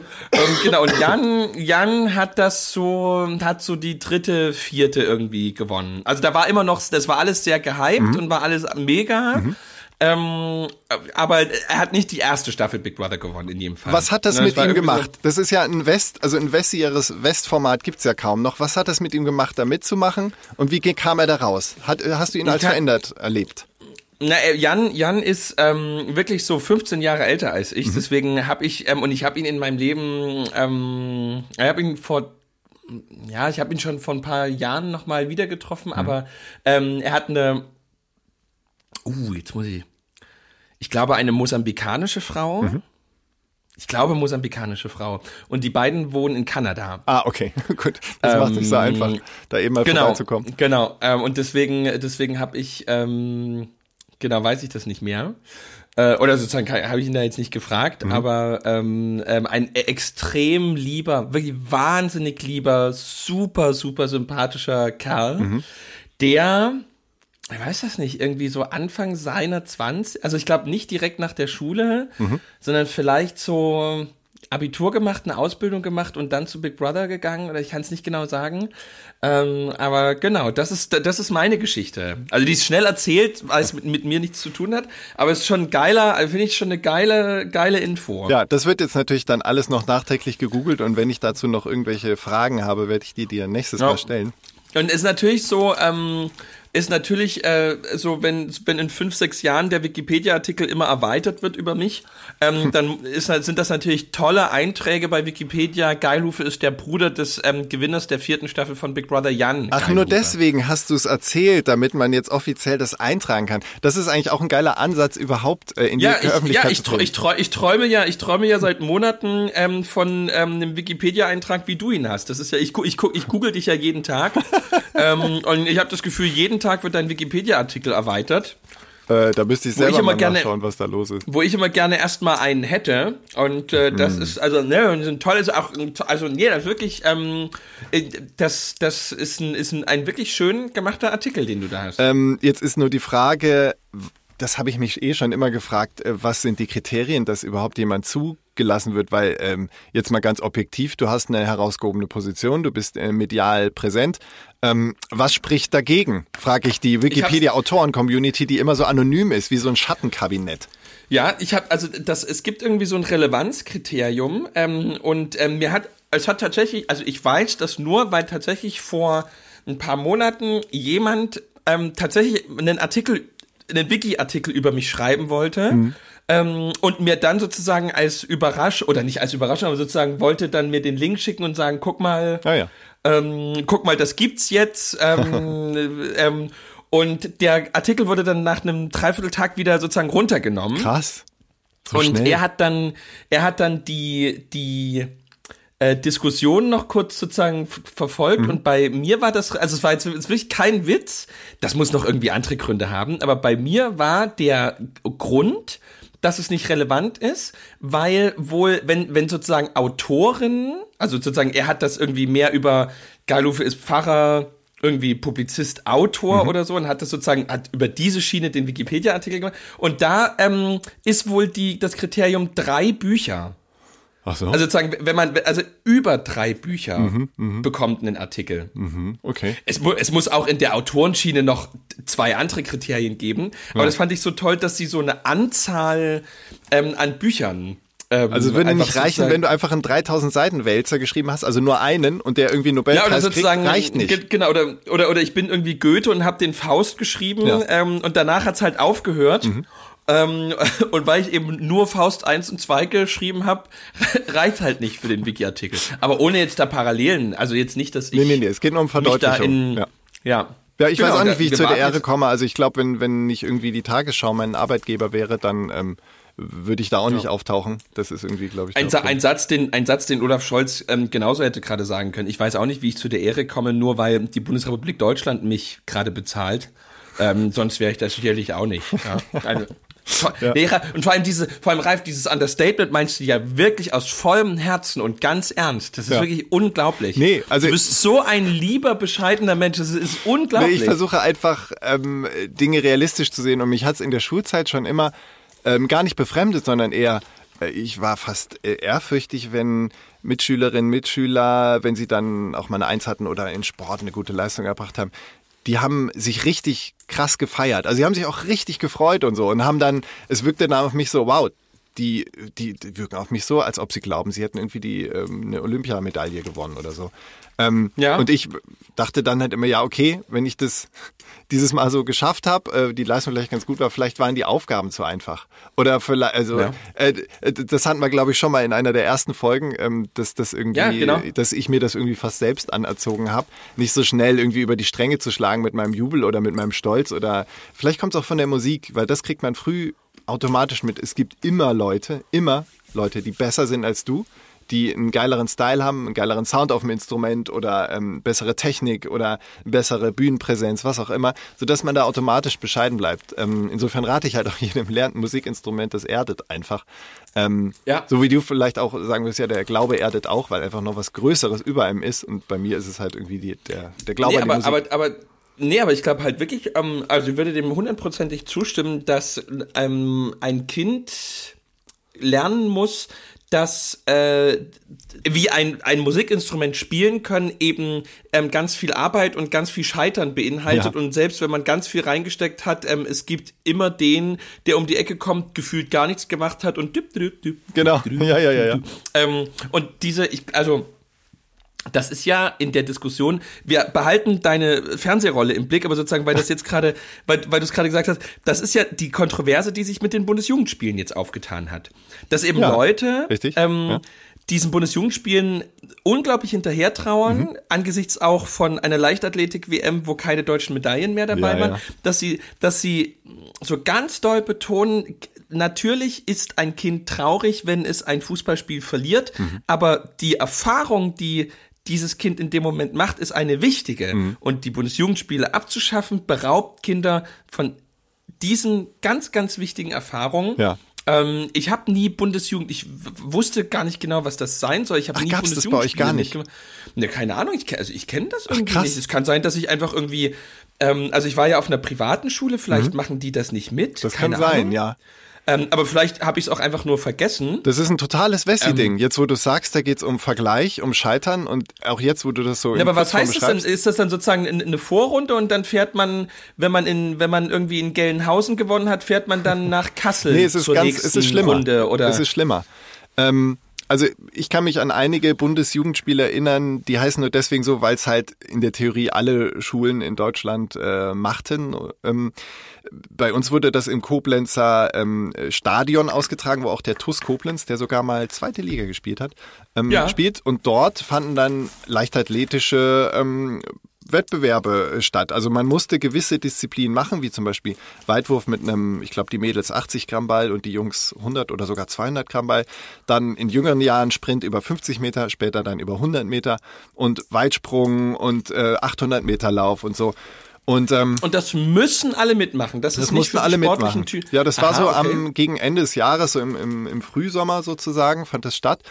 genau. Und Jan, Jan hat das so, hat so die dritte, vierte irgendwie gewonnen. Also da war immer noch, das war alles sehr gehypt mhm. und war alles mega. Mhm. Ähm, aber er hat nicht die erste Staffel Big Brother gewonnen in jedem Fall. Was hat das ja, mit ihm gemacht? So das ist ja ein West, also ein westigeres Westformat gibt's ja kaum noch. Was hat das mit ihm gemacht, da mitzumachen? Und wie kam er da raus? Hat, hast du ihn als verändert erlebt? Na, äh, Jan, Jan ist ähm, wirklich so 15 Jahre älter als ich. Mhm. Deswegen habe ich ähm, und ich habe ihn in meinem Leben, ähm, ich habe ihn vor ja, ich habe ihn schon vor ein paar Jahren noch mal wieder getroffen, mhm. aber ähm, er hat eine uh, jetzt muss ich, ich glaube, eine mosambikanische Frau. Mhm. Ich glaube, mosambikanische Frau. Und die beiden wohnen in Kanada. Ah, okay, gut. Das ähm, macht nicht so einfach, da eben mal genau, vorbeizukommen. Genau, ähm, und deswegen, deswegen habe ich, ähm, genau, weiß ich das nicht mehr. Äh, oder sozusagen habe ich ihn da jetzt nicht gefragt, mhm. aber ähm, ähm, ein extrem lieber, wirklich wahnsinnig lieber, super, super sympathischer Kerl, mhm. der ich weiß das nicht, irgendwie so Anfang seiner 20, also ich glaube nicht direkt nach der Schule, mhm. sondern vielleicht so Abitur gemacht, eine Ausbildung gemacht und dann zu Big Brother gegangen, oder ich kann es nicht genau sagen. Ähm, aber genau, das ist, das ist meine Geschichte. Also die ist schnell erzählt, weil es mit, mit mir nichts zu tun hat, aber es ist schon geiler, also finde ich schon eine geile, geile Info. Ja, das wird jetzt natürlich dann alles noch nachträglich gegoogelt und wenn ich dazu noch irgendwelche Fragen habe, werde ich die dir nächstes ja. Mal stellen. Und ist natürlich so, ähm, ist natürlich äh, so, wenn, wenn in fünf, sechs Jahren der Wikipedia-Artikel immer erweitert wird über mich, ähm, dann ist, sind das natürlich tolle Einträge bei Wikipedia. Geilhufe ist der Bruder des ähm, Gewinners der vierten Staffel von Big Brother Jan. Ach, Geilhufe. nur deswegen hast du es erzählt, damit man jetzt offiziell das eintragen kann. Das ist eigentlich auch ein geiler Ansatz überhaupt äh, in ja, die ich, Öffentlichkeit ja, ich, zu ich, träume, ich träume ja, ich träume ja seit Monaten ähm, von ähm, einem Wikipedia-Eintrag, wie du ihn hast. Das ist ja, ich, ich, ich google dich ja jeden Tag ähm, und ich habe das Gefühl, jeden Tag wird dein Wikipedia-Artikel erweitert. Äh, da müsste ich selber ich mal gerne, nachschauen, was da los ist. Wo ich immer gerne erstmal einen hätte. Und äh, das mm. ist also ne, ein tolles, auch also nee, das ist wirklich, ähm, äh, das, das ist ein, ist ein, ein wirklich schön gemachter Artikel, den du da hast. Ähm, jetzt ist nur die Frage, das habe ich mich eh schon immer gefragt, äh, was sind die Kriterien, dass überhaupt jemand zu gelassen wird, weil ähm, jetzt mal ganz objektiv, du hast eine herausgehobene Position, du bist äh, medial präsent. Ähm, was spricht dagegen? Frage ich die Wikipedia-Autoren-Community, die immer so anonym ist, wie so ein Schattenkabinett. Ja, ich habe also das. Es gibt irgendwie so ein Relevanzkriterium ähm, und ähm, mir hat es hat tatsächlich, also ich weiß das nur, weil tatsächlich vor ein paar Monaten jemand ähm, tatsächlich einen Artikel, einen Wiki-Artikel über mich schreiben wollte. Mhm ähm, und mir dann sozusagen als Überraschung, oder nicht als Überraschung, aber sozusagen wollte dann mir den Link schicken und sagen, guck mal, ah, ja. ähm, guck mal, das gibt's jetzt. Ähm, ähm, und der Artikel wurde dann nach einem Dreivierteltag wieder sozusagen runtergenommen. Krass. So und schnell. er hat dann, er hat dann die, die äh, Diskussion noch kurz sozusagen verfolgt mhm. und bei mir war das, also es war jetzt wirklich kein Witz, das muss noch irgendwie andere Gründe haben, aber bei mir war der Grund, dass es nicht relevant ist, weil wohl, wenn, wenn sozusagen Autoren, also sozusagen er hat das irgendwie mehr über, Geilufe ist Pfarrer, irgendwie Publizist, Autor mhm. oder so und hat das sozusagen, hat über diese Schiene den Wikipedia-Artikel gemacht. Und da ähm, ist wohl die, das Kriterium drei Bücher. Ach so. Also sozusagen, wenn man, also über drei Bücher Mhm, bekommt einen Artikel. okay. Es, es muss auch in der Autorenschiene noch zwei andere Kriterien geben. Aber das fand ich so toll, dass sie so eine Anzahl ähm, an Büchern. Ähm, Also würde nicht reichen, sozusagen- wenn du einfach einen 3000 Seiten Wälzer geschrieben hast, also nur einen und der irgendwie einen ja, oder Nobelpreis kriegt, sozusagen reicht nicht. ge- Genau, oder, oder, oder ich bin irgendwie Goethe und habe den Faust geschrieben Ja. Mhm. ähm, und danach hat's halt aufgehört. Ähm, und weil ich eben nur Faust 1 und 2 geschrieben habe, reicht halt nicht für den Wiki-Artikel. Aber ohne jetzt da Parallelen, also jetzt nicht, dass ich Nee, nee, nee, es geht nur um Verdeutlichung. in, ja. ja. Ja, ich Genau, weiß auch nicht, wie ich zu der Ehre komme. Also ich glaube, wenn, wenn nicht irgendwie die Tagesschau mein Arbeitgeber wäre, dann ähm, würde ich da auch nicht auftauchen. Das ist irgendwie, glaube ich, Ein, Sa ein, Satz, den, ein Satz, den Olaf Scholz ähm, genauso hätte gerade sagen können. Ich weiß auch nicht, wie ich zu der Ehre komme, nur weil die Bundesrepublik Deutschland mich gerade bezahlt. Ähm, sonst wäre ich das sicherlich auch nicht. Ja. Also, to- nee, und vor allem diese, vor allem Ralf, dieses Understatement meinst du ja wirklich aus vollem Herzen und ganz ernst. Das ist Ja. wirklich unglaublich. Nee, also- du bist so ein lieber, bescheidener Mensch. Das ist Nee, unglaublich. ich versuche einfach ähm, Dinge realistisch zu sehen und mich hat es in der Schulzeit schon immer ähm, gar nicht befremdet, sondern eher, äh, ich war fast äh, ehrfürchtig, wenn Mitschülerinnen, Mitschüler, wenn sie dann auch mal eine Eins hatten oder in Sport eine gute Leistung erbracht haben, die haben sich richtig krass gefeiert. Also sie haben sich auch richtig gefreut und so und haben dann, es wirkte dann auf mich so, wow, die, die, die wirken auf mich so, als ob sie glauben, sie hätten irgendwie die ähm, eine Olympiamedaille gewonnen oder so. Ähm, Ja. Und ich dachte dann halt immer, ja, okay, wenn ich das dieses Mal so geschafft habe, äh, die Leistung vielleicht ganz gut war, vielleicht waren die Aufgaben zu einfach. Oder vielleicht, also Ja. äh, das hatten wir, glaube ich, schon mal in einer der ersten Folgen, ähm, dass das irgendwie, Ja, genau. dass ich mir das irgendwie fast selbst anerzogen habe, nicht so schnell irgendwie über die Stränge zu schlagen mit meinem Jubel oder mit meinem Stolz oder vielleicht kommt es auch von der Musik, weil das kriegt man früh automatisch mit. Es gibt immer Leute, immer Leute, die besser sind als du, die einen geileren Style haben, einen geileren Sound auf dem Instrument oder ähm, bessere Technik oder bessere Bühnenpräsenz, was auch immer, sodass man da automatisch bescheiden bleibt. Ähm, insofern rate ich halt auch jedem, lernt ein Musikinstrument, das erdet einfach. Ähm, Ja. So wie du vielleicht auch sagen wirst, ja, der Glaube erdet auch, weil einfach noch was Größeres über einem ist und bei mir ist es halt irgendwie die, der, der Glaube nee, an die aber, Musik. aber, aber, nee, aber ich glaube halt wirklich, ähm, also ich würde dem hundertprozentig zustimmen, dass ähm, ein Kind lernen muss, dass äh, wie ein, ein Musikinstrument spielen können eben ähm, ganz viel Arbeit und ganz viel Scheitern beinhaltet Ja. und selbst wenn man ganz viel reingesteckt hat, ähm, es gibt immer den, der um die Ecke kommt, gefühlt gar nichts gemacht hat und düpp, düpp, düpp, Genau. düpp, Ja, ja, ja, ja. düpp. Ähm, und diese, ich, also das ist ja in der Diskussion, wir behalten deine Fernsehrolle im Blick, aber sozusagen, weil das jetzt gerade, weil, weil du es gerade gesagt hast, das ist ja die Kontroverse, die sich mit den Bundesjugendspielen jetzt aufgetan hat. Dass eben Ja, Leute richtig, ähm, ja. diesen Bundesjugendspielen unglaublich hinterhertrauern, Mhm. angesichts auch von einer Leichtathletik-WM, wo keine deutschen Medaillen mehr dabei Ja, waren, dass sie, dass sie so ganz doll betonen, natürlich ist ein Kind traurig, wenn es ein Fußballspiel verliert, Mhm. aber die Erfahrung, die dieses Kind in dem Moment macht, ist eine wichtige. Mhm. Und die Bundesjugendspiele abzuschaffen, beraubt Kinder von diesen ganz, ganz wichtigen Erfahrungen. Ja. Ähm, ich habe nie Bundesjugend, ich wusste gar nicht genau, was das sein soll. Ich habe Ach, nie gab's das bei euch gar nicht? Ne, keine Ahnung, ich, also ich kenne das irgendwie krass. nicht. Es kann sein, dass ich einfach irgendwie, ähm, also ich war ja auf einer privaten Schule, vielleicht machen die das nicht mit. Mhm. das kann sein, Ahnung. ja. Ähm, aber vielleicht habe ich es auch einfach nur vergessen. Das ist ein totales Wessi-Ding. Ähm. jetzt, wo du sagst, da geht's um Vergleich, um Scheitern und auch jetzt, wo du das so Ja, aber was heißt das denn? Ist das dann sozusagen in- eine Vorrunde und dann fährt man, wenn man in, wenn man irgendwie in Gelnhausen gewonnen hat, fährt man dann nach Kassel Nee, es ist zur ganz, nächsten es ist schlimmer. Runde oder? Es ist schlimmer. Ähm, also ich kann mich an einige Bundesjugendspiele erinnern, die heißen nur deswegen so, weil es halt in der Theorie alle Schulen in Deutschland äh, machten. Ähm, bei uns wurde das im Koblenzer ähm, Stadion ausgetragen, wo auch der TUS Koblenz, der sogar mal zweite Liga gespielt hat, ähm, Ja. spielt. Und dort fanden dann leichtathletische ähm, Wettbewerbe äh, statt. Also man musste gewisse Disziplinen machen, wie zum Beispiel Weitwurf mit einem, ich glaube die Mädels 80 Gramm Ball und die Jungs 100 oder sogar 200 Gramm Ball. Dann in jüngeren Jahren Sprint über 50 Meter, später dann über 100 Meter und Weitsprung und äh, 800 Meter Lauf und so. Und ähm, Und das müssen alle mitmachen. Das, das ist nicht mussten für die alle sportlichen mitmachen. Ty- Ja, das war Aha, so okay. am gegen Ende des Jahres, so im, im, im Frühsommer sozusagen, fand das statt.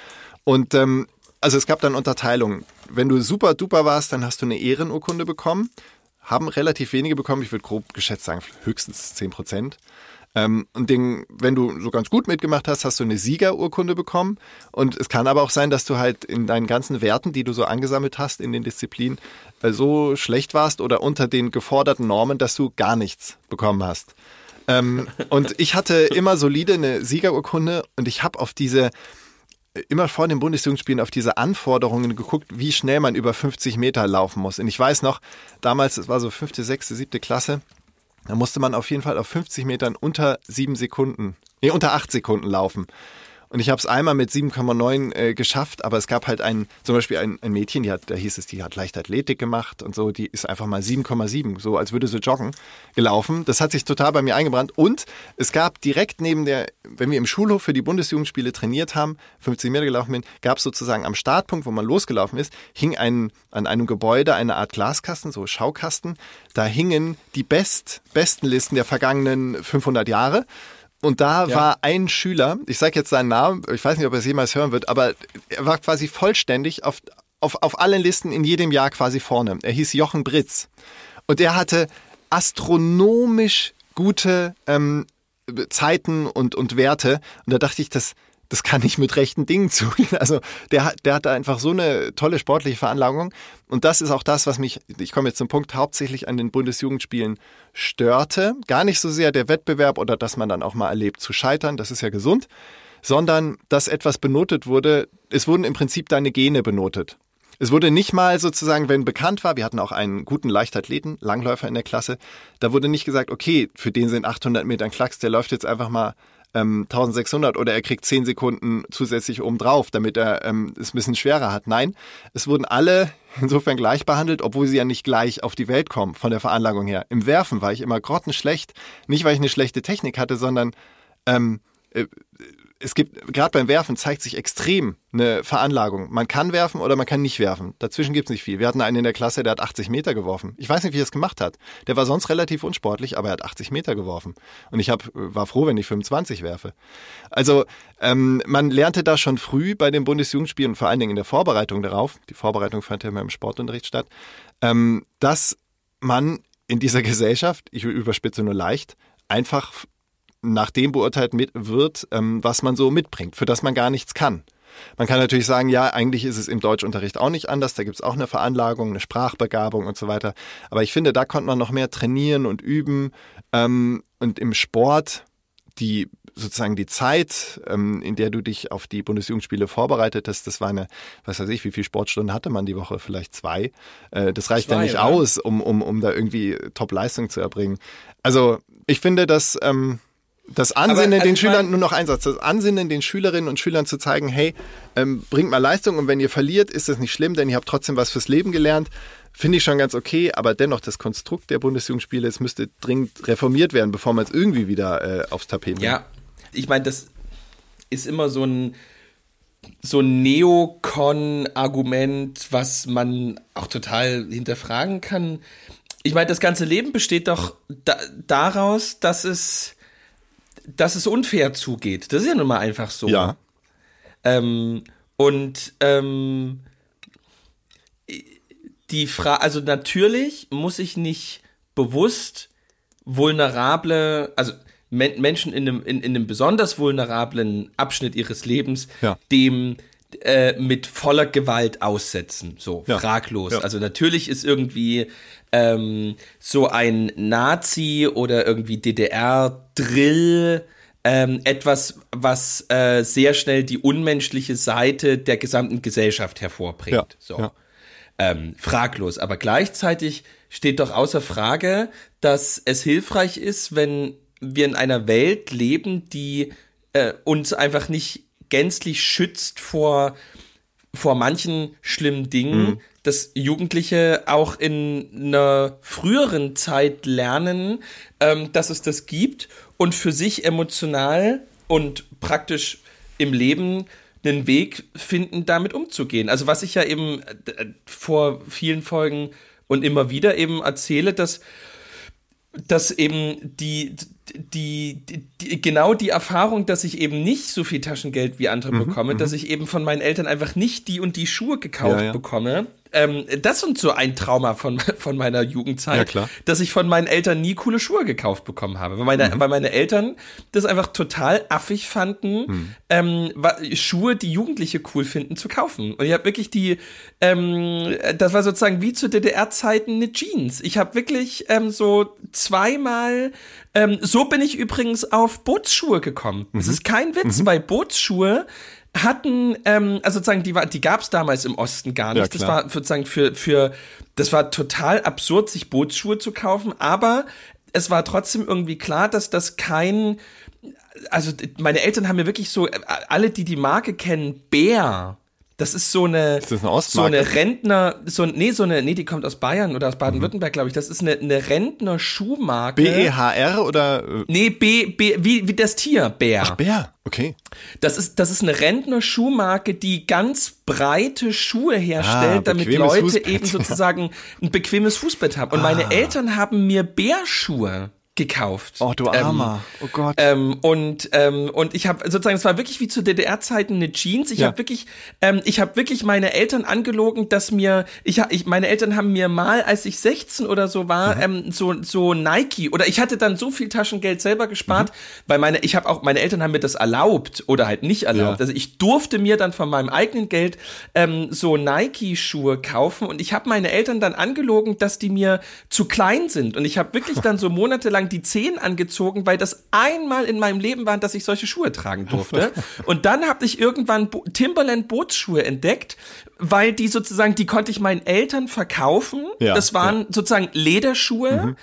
Und ähm, also es gab dann Unterteilungen. Wenn du super duper warst, dann hast du eine Ehrenurkunde bekommen. Haben relativ wenige bekommen, ich würde grob geschätzt sagen, höchstens 10 Prozent. Ähm, und den, wenn du so ganz gut mitgemacht hast, hast du eine Siegerurkunde bekommen. Und es kann aber auch sein, dass du halt in deinen ganzen Werten, die du so angesammelt hast in den Disziplinen, äh, so schlecht warst oder unter den geforderten Normen, dass du gar nichts bekommen hast. Ähm, und ich hatte immer solide eine Siegerurkunde und ich habe auf diese immer vor den Bundesjugendspielen auf diese Anforderungen geguckt, wie schnell man über 50 Meter laufen muss. Und ich weiß noch, damals, es war so fünfte, sechste, siebte Klasse, da musste man auf jeden Fall auf 50 Metern unter sieben Sekunden, nee, unter acht Sekunden laufen. Und ich habe es einmal mit 7,9 äh, geschafft, aber es gab halt ein, zum Beispiel ein, ein Mädchen, die hat, da hieß es, die hat Leichtathletik gemacht und so, die ist einfach mal 7,7, so als würde sie joggen, gelaufen. Das hat sich total bei mir eingebrannt. Und es gab direkt neben der, wenn wir im Schulhof für die Bundesjugendspiele trainiert haben, 50 Meter gelaufen bin, gab es sozusagen am Startpunkt, wo man losgelaufen ist, hing ein, an einem Gebäude eine Art Glaskasten, so Schaukasten. Da hingen die best, besten Listen der vergangenen 500 Jahre. Und da ja. war ein Schüler, ich sage jetzt seinen Namen, ich weiß nicht, ob er es jemals hören wird, aber er war quasi vollständig auf, auf, auf allen Listen in jedem Jahr quasi vorne. Er hieß Jochen Britz. Und er hatte astronomisch gute ähm, Zeiten und, und Werte. Und da dachte ich, das, das kann nicht mit rechten Dingen zugehen. Also der, der hat einfach so eine tolle sportliche Veranlagung. Und das ist auch das, was mich, ich komme jetzt zum Punkt, hauptsächlich an den Bundesjugendspielen störte. Gar nicht so sehr der Wettbewerb oder dass man dann auch mal erlebt zu scheitern, das ist ja gesund, sondern dass etwas benotet wurde. Es wurden im Prinzip deine Gene benotet. Es wurde nicht mal sozusagen, wenn bekannt war, wir hatten auch einen guten Leichtathleten, Langläufer in der Klasse, da wurde nicht gesagt, okay, für den sind 800 Meter ein Klacks, der läuft jetzt einfach mal ähm, 1600 oder er kriegt 10 Sekunden zusätzlich obendrauf, damit er ähm, es ein bisschen schwerer hat. Nein, es wurden alle insofern gleich behandelt, obwohl sie ja nicht gleich auf die Welt kommen von der Veranlagung her. Im Werfen war ich immer grottenschlecht, nicht weil ich eine schlechte Technik hatte, sondern ähm, äh, es gibt, gerade beim Werfen zeigt sich extrem eine Veranlagung. Man kann werfen oder man kann nicht werfen. Dazwischen gibt's nicht viel. Wir hatten einen in der Klasse, der hat 80 Meter geworfen. Ich weiß nicht, wie er es gemacht hat. Der war sonst relativ unsportlich, aber er hat 80 Meter geworfen. Und ich hab, war froh, wenn ich 25 werfe. Also ähm, man lernte da schon früh bei den Bundesjugendspielen und vor allen Dingen in der Vorbereitung darauf, die Vorbereitung fand ja immer im Sportunterricht statt, ähm, dass man in dieser Gesellschaft, ich überspitze nur leicht, einfach nach dem beurteilt wird, ähm, was man so mitbringt, für das man gar nichts kann. Man kann natürlich sagen, ja, eigentlich ist es im Deutschunterricht auch nicht anders, da gibt es auch eine Veranlagung, eine Sprachbegabung und so weiter. Aber ich finde, da konnte man noch mehr trainieren und üben. Ähm, und im Sport, die sozusagen die Zeit, ähm, in der du dich auf die Bundesjugendspiele vorbereitet hast, das war eine, was weiß ich, wie viele Sportstunden hatte man die Woche? Vielleicht zwei. Äh, das reicht zwei, ja nicht oder? aus, um, um, um da irgendwie Top-Leistung zu erbringen. Also ich finde, dass ähm, das Ansinnen also den Schülern, nur noch ein Satz, das Ansinnen den Schülerinnen und Schülern zu zeigen, hey, ähm, bringt mal Leistung und wenn ihr verliert, ist das nicht schlimm, denn ihr habt trotzdem was fürs Leben gelernt. Finde ich schon ganz okay, aber dennoch das Konstrukt der Bundesjugendspiele, es müsste dringend reformiert werden, bevor man es irgendwie wieder äh, aufs Tapet bringt. Ja, ich meine, das ist immer so ein so ein Neokon-Argument, was man auch total hinterfragen kann. Ich meine, das ganze Leben besteht doch da, daraus, dass es dass es unfair zugeht. Das ist ja nun mal einfach so. Ja. Ähm, und ähm, die Frage, also natürlich muss ich nicht bewusst vulnerable, also Men Menschen in einem, in, in einem besonders vulnerablen Abschnitt ihres Lebens ja. dem äh, mit voller Gewalt aussetzen, so ja. fraglos. Ja. Also natürlich ist irgendwie ähm, so ein Nazi oder irgendwie DDR-Drill ähm, etwas, was äh, sehr schnell die unmenschliche Seite der gesamten Gesellschaft hervorbringt. Ja. So. Ja. Ähm, fraglos. Aber gleichzeitig steht doch außer Frage, dass es hilfreich ist, wenn wir in einer Welt leben, die äh, uns einfach nicht gänzlich schützt vor, vor manchen schlimmen Dingen, mhm. dass Jugendliche auch in einer früheren Zeit lernen, ähm, dass es das gibt und für sich emotional und praktisch im Leben einen Weg finden, damit umzugehen. Also was ich ja eben äh, vor vielen Folgen und immer wieder eben erzähle, dass dass eben die, die, die, genau die Erfahrung, dass ich eben nicht so viel Taschengeld wie andere mhm, bekomme, dass mhm. ich eben von meinen Eltern einfach nicht die und die Schuhe gekauft ja, ja. bekomme, ähm, das ist so ein Trauma von, von meiner Jugendzeit, Ja, dass ich von meinen Eltern nie coole Schuhe gekauft bekommen habe. Weil meine, Mhm. weil meine Eltern das einfach total affig fanden, Mhm. ähm, Schuhe, die Jugendliche cool finden, zu kaufen. Und ich habe wirklich die, ähm, das war sozusagen wie zu DDR-Zeiten eine Jeans. Ich habe wirklich ähm, so zweimal, ähm, so bin ich übrigens auf Bootsschuhe gekommen. Mhm. Es ist kein Witz, weil Bootsschuhe hatten, ähm, also sozusagen, die, war, die gab es damals im Osten gar nicht. Ja, das war sozusagen für, für, das war total absurd, sich Bootsschuhe zu kaufen, aber es war trotzdem irgendwie klar, dass das kein, also meine Eltern haben mir wirklich so, äh, alle, die die Marke kennen, Bär. Das ist so eine, Ist das eine so eine Rentner, so nee, so eine, nee, die kommt aus Bayern oder aus Mhm. Baden-Württemberg, glaube ich. Das ist eine, eine Rentner-Schuhmarke. B-E-H-R oder Nee, B, B, wie, wie das Tier, Bär. Bär? Okay. Das ist, das ist eine Rentner-Schuhmarke, die ganz breite Schuhe herstellt, Ah, damit Leute Fußbett. eben sozusagen ein bequemes Fußbett haben. Und Ah. meine Eltern haben mir Bärschuhe gekauft. Oh, du Ähm, Armer. oh Gott. ähm, und ähm, und ich habe sozusagen, es war wirklich wie zu DDR-Zeiten eine Jeans. Ich Ja. habe wirklich, ähm, ich habe wirklich meine Eltern angelogen, dass mir, ich, ich, meine Eltern haben mir mal, als ich 16 oder so war, ähm, so so Nike oder ich hatte dann so viel Taschengeld selber gespart, weil meine, ich habe auch, meine Eltern haben mir das erlaubt oder halt nicht erlaubt. Ja. Also ich durfte mir dann von meinem eigenen Geld ähm, so Nike-Schuhe kaufen und ich habe meine Eltern dann angelogen, dass die mir zu klein sind und ich habe wirklich dann so monatelang die Zehen angezogen, weil das einmal in meinem Leben war, dass ich solche Schuhe tragen durfte. Und dann habe ich irgendwann Bo Timberland Bootsschuhe entdeckt, weil die sozusagen, die konnte ich meinen Eltern verkaufen. Ja, das waren sozusagen Lederschuhe.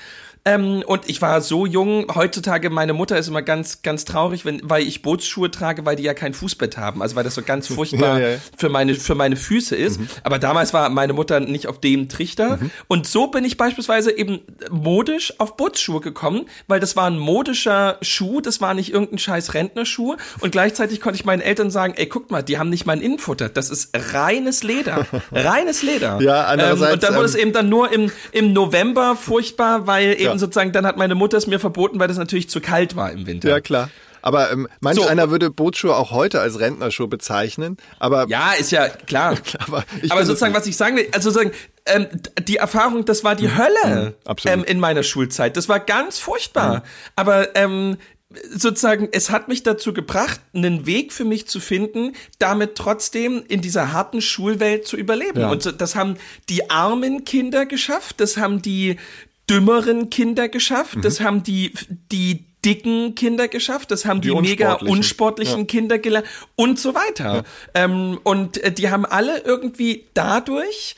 Ähm, und ich war so jung, heutzutage, meine Mutter ist immer ganz, ganz traurig, wenn, weil ich Bootsschuhe trage, weil die ja kein Fußbett haben. Also weil das so ganz furchtbar Ja, ja, für meine, für meine Füße ist. Aber damals war meine Mutter nicht auf dem Trichter. Und so bin ich beispielsweise eben modisch auf Bootsschuhe gekommen, weil das war ein modischer Schuh, das war nicht irgendein scheiß Rentnerschuh. Und gleichzeitig konnte ich meinen Eltern sagen, ey, guck mal, die haben nicht mein Innenfutter. Das ist reines Leder. Reines Leder. Ja, andererseits, Ähm, und dann wurde ähm, es eben dann nur im, im November furchtbar, weil eben Ja. Sozusagen, dann hat meine Mutter es mir verboten, weil das natürlich zu kalt war im Winter. Ja, klar. Aber ähm, manch So. einer würde Bootsschuhe auch heute als Rentnerschuh bezeichnen. Aber Ja, ist ja klar. Aber Aber sozusagen, was ich sagen will, also sozusagen, ähm, die Erfahrung, das war die Hölle Mhm. ähm, in meiner Schulzeit. Das war ganz furchtbar. Aber ähm, sozusagen, es hat mich dazu gebracht, einen Weg für mich zu finden, damit trotzdem in dieser harten Schulwelt zu überleben. Ja. Und das haben die armen Kinder geschafft, das haben die dümmeren Kinder geschafft, das haben die, die dicken Kinder geschafft, das haben die, Die mega unsportlichen. unsportlichen Kinder gelernt und so weiter. Ähm, und äh, die haben alle irgendwie dadurch,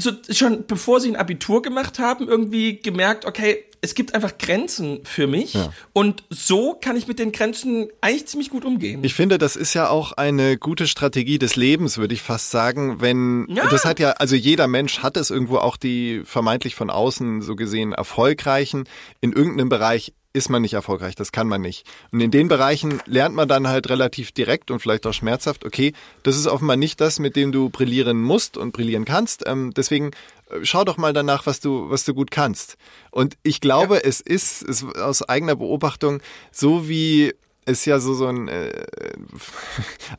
so schon bevor sie ein Abitur gemacht haben, irgendwie gemerkt, okay, es gibt einfach Grenzen für mich und so kann ich mit den Grenzen eigentlich ziemlich gut umgehen. Ich finde, das ist ja auch eine gute Strategie des Lebens, würde ich fast sagen, wenn Ja. das hat ja, also jeder Mensch hat es irgendwo auch die vermeintlich von außen so gesehen erfolgreichen. In irgendeinem Bereich ist man nicht erfolgreich, das kann man nicht. Und in den Bereichen lernt man dann halt relativ direkt und vielleicht auch schmerzhaft, okay, das ist offenbar nicht das, mit dem du brillieren musst und brillieren kannst. Ähm, deswegen äh, schau doch mal danach, was du, was du gut kannst. Und ich glaube, es ist, es aus eigener Beobachtung so wie es ja so so ein, äh,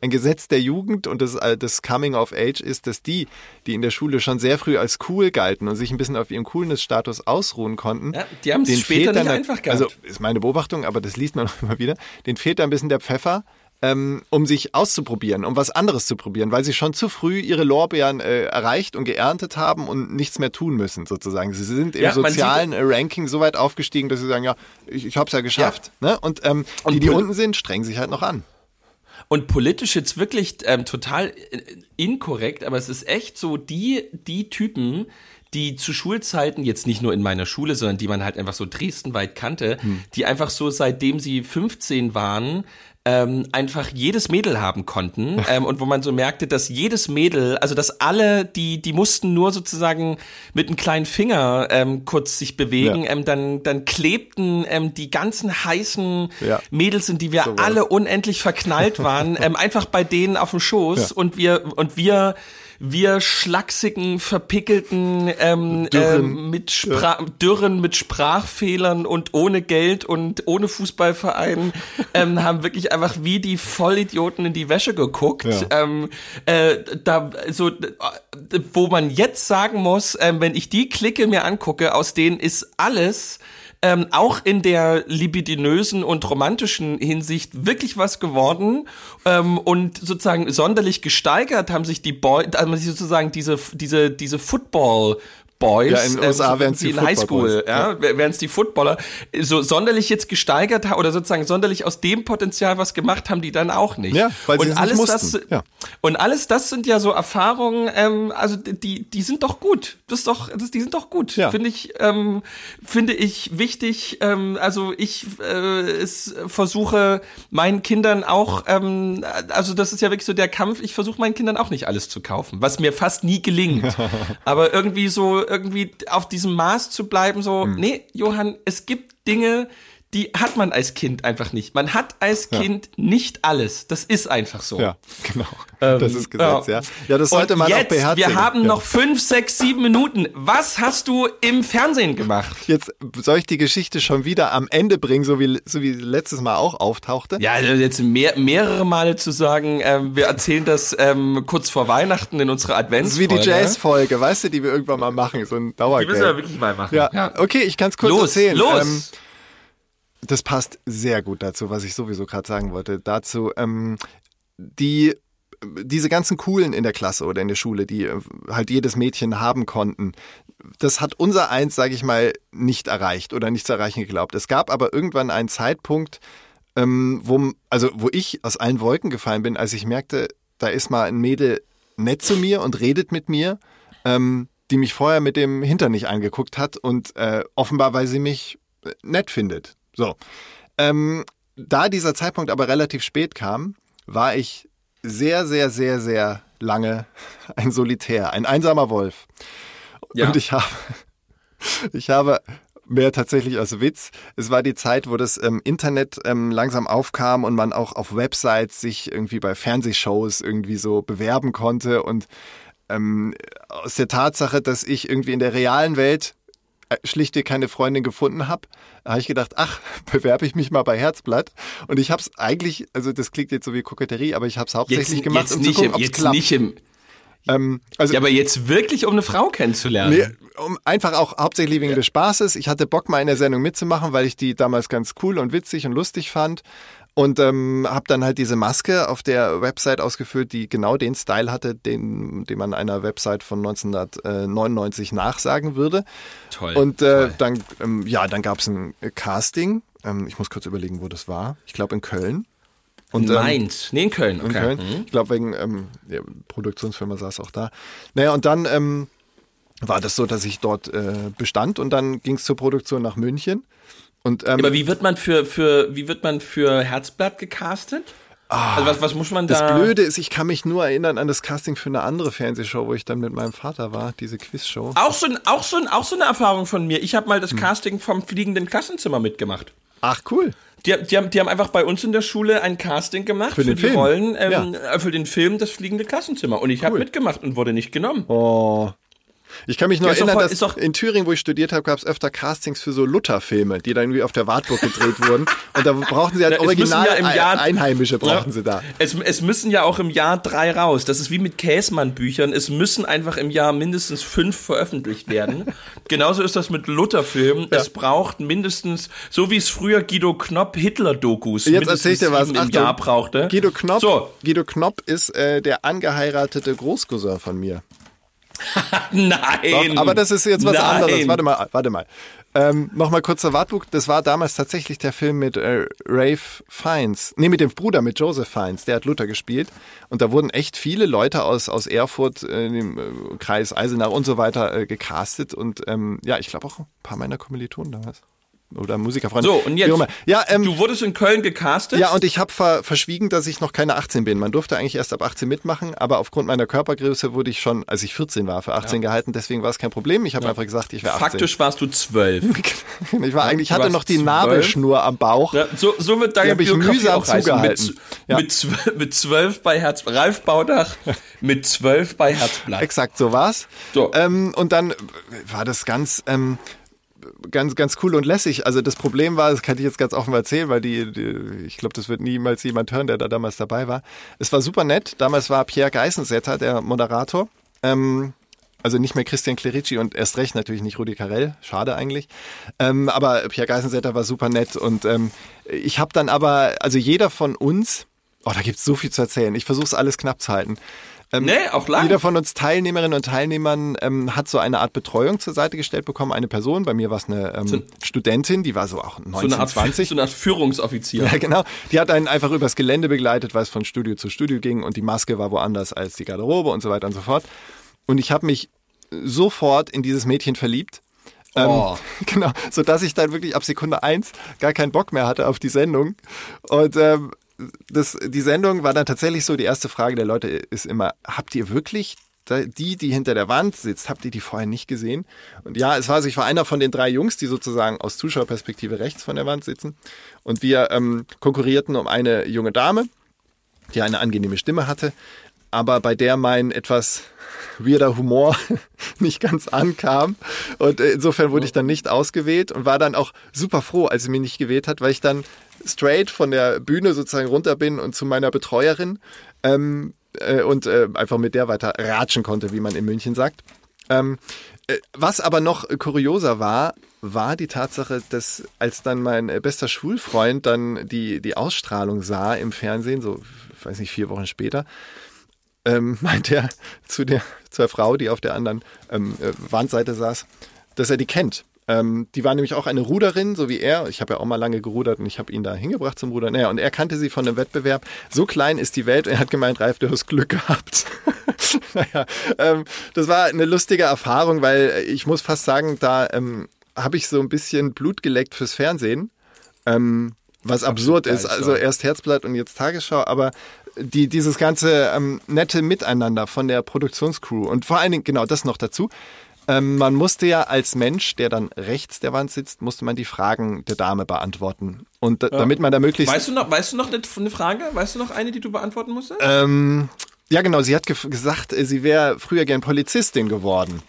ein Gesetz der Jugend und das, äh, das Coming of Age ist, dass die, die in der Schule schon sehr früh als cool galten und sich ein bisschen auf ihrem Coolness-Status ausruhen konnten. Ja, die haben's denen später fehlt dann nicht einfach gehabt. Also ist meine Beobachtung, aber das liest man auch immer wieder. Den fehlt da ein bisschen der Pfeffer. Ähm, um sich auszuprobieren, um was anderes zu probieren, weil sie schon zu früh ihre Lorbeeren äh, erreicht und geerntet haben und nichts mehr tun müssen, sozusagen. Sie sind im Ja, sozialen Ranking so weit aufgestiegen, dass sie sagen, ja, ich, ich habe es ja geschafft. Ne? Und, ähm, Und die, die unten sind, strengen sich halt noch an. Und politisch jetzt wirklich ähm, total äh, inkorrekt, aber es ist echt so, die, die Typen, die zu Schulzeiten, jetzt nicht nur in meiner Schule, sondern die man halt einfach so dresdenweit kannte, die einfach so seitdem sie 15 waren, ähm, einfach jedes Mädel haben konnten ähm, und wo man so merkte, dass jedes Mädel, also dass alle, die die mussten nur sozusagen mit einem kleinen Finger ähm, kurz sich bewegen, Ja. ähm, dann dann klebten ähm, die ganzen heißen Ja. Mädels, in die wir So alle unendlich verknallt waren, ähm, einfach bei denen auf dem Schoß Ja. und wir und wir wir schlachsigen, verpickelten, ähm, ähm, mit Spra ja. Dürren, mit Sprachfehlern und ohne Geld und ohne Fußballverein ähm, haben wirklich einfach wie die Vollidioten in die Wäsche geguckt. Ja. Ähm, äh, da so, äh, wo man jetzt sagen muss, äh, wenn ich die Clique mir angucke, aus denen ist alles ähm, auch in der libidinösen und romantischen Hinsicht wirklich was geworden. Ähm, und sozusagen sonderlich gesteigert haben sich die Boy, also sozusagen diese diese diese Football Boys, ja, in den USA ähm, wären es die in Highschool, ja, ja. wären es die Footballer, so sonderlich jetzt gesteigert oder sozusagen sonderlich aus dem Potenzial was gemacht haben, die dann auch nicht. Ja, weil sie und alles nicht das ja. und alles das sind ja so Erfahrungen, ähm, also die die sind doch gut, das ist doch, das, die sind doch gut, ja. finde ich, ähm, finde ich wichtig. Ähm, also ich äh, es versuche meinen Kindern auch, ähm, also das ist ja wirklich so der Kampf. Ich versuche meinen Kindern auch nicht alles zu kaufen, was mir fast nie gelingt, aber irgendwie so irgendwie auf diesem Maß zu bleiben, so, mhm. nee, Johann, es gibt Dinge, die hat man als Kind einfach nicht. Man hat als Kind ja. nicht alles. Das ist einfach so. Ja, genau. Ähm, das ist Gesetz, ja. Ja, das sollte man jetzt, auch beherzigen. Wir haben ja. noch fünf, sechs, sieben Minuten. Was hast du im Fernsehen gemacht? Jetzt soll ich die Geschichte schon wieder am Ende bringen, so wie, so wie letztes Mal auch auftauchte. Ja, also jetzt mehr, mehrere Male zu sagen, ähm, wir erzählen das ähm, kurz vor Weihnachten in unserer Adventsfolge. Das ist wie die Jazz-Folge, weißt du, die wir irgendwann mal machen, so ein Dauergeld. Die müssen wir wirklich mal machen. Ja, ja. okay, ich kann es kurz los, erzählen. Los, ähm, das passt sehr gut dazu, was ich sowieso gerade sagen wollte. Dazu, ähm, die diese ganzen Coolen in der Klasse oder in der Schule, die äh, halt jedes Mädchen haben konnten, das hat unser Eins, sage ich mal, nicht erreicht oder nicht zu erreichen geglaubt. Es gab aber irgendwann einen Zeitpunkt, ähm, wo, also wo ich aus allen Wolken gefallen bin, als ich merkte, da ist mal ein Mädel nett zu mir und redet mit mir, ähm, die mich vorher mit dem Hintern nicht angeguckt hat und äh, offenbar, weil sie mich äh, nett findet. So. Ähm, da dieser Zeitpunkt aber relativ spät kam, war ich sehr, sehr, sehr, sehr lange ein Solitär, ein einsamer Wolf. Ja. Und ich habe, ich habe mehr tatsächlich als Witz. Es war die Zeit, wo das ähm, Internet ähm, langsam aufkam und man auch auf Websites sich irgendwie bei Fernsehshows irgendwie so bewerben konnte und ähm, aus der Tatsache, dass ich irgendwie in der realen Welt äh, schlichte keine Freundin gefunden habe, habe ich gedacht, ach, bewerbe ich mich mal bei Herzblatt. Und ich habe es eigentlich, also das klingt jetzt so wie Koketterie, aber ich habe es hauptsächlich jetzt, gemacht, jetzt um nicht zu gucken, ob es klappt. Nicht im ähm, also, ja, aber jetzt wirklich, um eine Frau kennenzulernen. Nee, um, einfach auch hauptsächlich wegen ja. des Spaßes. Ich hatte Bock, mal in der Sendung mitzumachen, weil ich die damals ganz cool und witzig und lustig fand. Und ähm, habe dann halt diese Maske auf der Website ausgefüllt, die genau den Style hatte, den, den man einer Website von 1999 nachsagen würde. Toll. Und äh, toll. dann, ähm, ja, dann gab es ein Casting. Ähm, ich muss kurz überlegen, wo das war. Ich glaube in Köln. Und, in ähm, Mainz. Nee, in Köln. Okay. In Köln. Mhm. Ich glaube, wegen ähm, ja, Produktionsfirma saß auch da. Naja, und dann ähm, war das so, dass ich dort äh, bestand und dann ging es zur Produktion nach München. Und, ähm, aber wie wird man für, für, wie wird man für Herzblatt gecastet? Ah, also was, was muss man da? Das Blöde ist, ich kann mich nur erinnern an das Casting für eine andere Fernsehshow, wo ich dann mit meinem Vater war, diese Quizshow. Auch so, auch so, auch so eine Erfahrung von mir. Ich habe mal das hm. Casting vom fliegenden Klassenzimmer mitgemacht. Ach cool. Die, die, haben, die haben einfach bei uns in der Schule ein Casting gemacht für, für die Film. Rollen, ähm, ja. für den Film Das fliegende Klassenzimmer. Und ich cool. habe mitgemacht und wurde nicht genommen. Oh. Ich kann mich nur ja, erinnern, voll, dass in Thüringen, wo ich studiert habe, gab es öfter Castings für so Luther-Filme, die dann irgendwie auf der Wartburg gedreht wurden. Und da brauchten sie halt ja, original ja im Jahr, Einheimische brauchten ja, sie da. Es, es müssen ja auch im Jahr drei raus. Das ist wie mit Käsmann-Büchern. Es müssen einfach im Jahr mindestens fünf veröffentlicht werden. Genauso ist das mit Luther-Filmen. Es braucht mindestens, so wie es früher Guido Knopp Hitler-Dokus Jetzt erzähl ich dir was. im Achtung, Jahr brauchte. Guido Knopp, so. Guido Knopp ist äh, der angeheiratete Großcousin von mir. Nein. Doch, aber das ist jetzt was Nein. anderes. Warte mal, warte mal. Ähm, Nochmal kurzer Wartburg. Das war damals tatsächlich der Film mit äh, Rafe Fiennes. Nee, mit dem Bruder, mit Joseph Fiennes. Der hat Luther gespielt. Und da wurden echt viele Leute aus, aus Erfurt, äh, dem äh, Kreis Eisenach und so weiter äh, gecastet. Und ähm, ja, ich glaube auch ein paar meiner Kommilitonen damals. Oder Musikerfreunde. So, und jetzt, ja, ähm, du wurdest in Köln gecastet? Ja, und ich habe ver verschwiegen, dass ich noch keine 18 bin. Man durfte eigentlich erst ab 18 mitmachen, aber aufgrund meiner Körpergröße wurde ich schon, als ich 14 war, für 18 ja. gehalten. Deswegen war es kein Problem. Ich habe ja. einfach gesagt, ich wäre 18. Faktisch warst du 12. ich war eigentlich, ich hatte noch die 12. Nabelschnur am Bauch. Ja, so, so wird deine Biografie auch zugehalten. Mit, mit, 12, mit 12 bei Herz, Ralf Baudach mit 12 bei Herzblatt. Exakt, so war's. So. Ähm, und dann war das ganz, ähm, ganz, ganz cool und lässig. Also das Problem war, das kann ich jetzt ganz offen erzählen, weil die, die ich glaube, das wird niemals jemand hören, der da damals dabei war. Es war super nett. Damals war Pierre Geissensetter der Moderator. Ähm, also nicht mehr Christian Clerici und erst recht natürlich nicht Rudi Carell. Schade eigentlich. Ähm, aber Pierre Geissensetter war super nett und ähm, ich habe dann aber, also jeder von uns, oh, da gibt's so viel zu erzählen. Ich versuche es alles knapp zu halten. Ähm, nee, auch lang. Jeder von uns Teilnehmerinnen und Teilnehmern ähm, hat so eine Art Betreuung zur Seite gestellt bekommen. Eine Person, bei mir war es eine ähm, so, Studentin, die war so auch 19, so eine Art, 20. So eine Art Führungsoffizier. Ja, genau. Die hat einen einfach übers Gelände begleitet, weil es von Studio zu Studio ging und die Maske war woanders als die Garderobe und so weiter und so fort. Und ich habe mich sofort in dieses Mädchen verliebt. Ähm, oh. Ähm, genau, so dass ich dann wirklich ab Sekunde eins gar keinen Bock mehr hatte auf die Sendung. Und ähm, das, die Sendung war dann tatsächlich so, die erste Frage der Leute ist immer, habt ihr wirklich die, die hinter der Wand sitzt, habt ihr die vorher nicht gesehen? Und ja, es war also, ich war einer von den drei Jungs, die sozusagen aus Zuschauerperspektive rechts von der Wand sitzen. Und wir ähm, konkurrierten um eine junge Dame, die eine angenehme Stimme hatte, aber bei der mein etwas weirder Humor nicht ganz ankam. Und insofern wurde ich dann nicht ausgewählt und war dann auch super froh, als sie mich nicht gewählt hat, weil ich dann straight von der Bühne sozusagen runter bin und zu meiner Betreuerin ähm, äh, und äh, einfach mit der weiter ratschen konnte, wie man in München sagt. Ähm, äh, was aber noch kurioser war, war die Tatsache, dass als dann mein äh, bester Schulfreund dann die, die Ausstrahlung sah im Fernsehen, so, weiß nicht, vier Wochen später, ähm, meint er zu der, zur Frau, die auf der anderen ähm, äh, Wandseite saß, dass er die kennt. Ähm, die war nämlich auch eine Ruderin, so wie er. Ich habe ja auch mal lange gerudert und ich habe ihn da hingebracht zum Rudern. Naja, und er kannte sie von einem Wettbewerb. So klein ist die Welt. Er hat gemeint, Ralf, du hast Glück gehabt. naja, ähm, das war eine lustige Erfahrung, weil ich muss fast sagen, da ähm, habe ich so ein bisschen Blut geleckt fürs Fernsehen. Ähm, was absurd ist. Also erst Herzblatt und jetzt Tagesschau, aber die, dieses ganze ähm, nette Miteinander von der Produktionscrew und vor allen Dingen, genau das noch dazu, ähm, man musste ja als Mensch, der dann rechts der Wand sitzt, musste man die Fragen der Dame beantworten. Und ja. damit man da möglichst. Weißt du noch, weißt du noch eine Frage? Weißt du noch eine, die du beantworten musstest? Ähm, ja, genau. Sie hat ge gesagt, äh, sie wäre früher gern Polizistin geworden.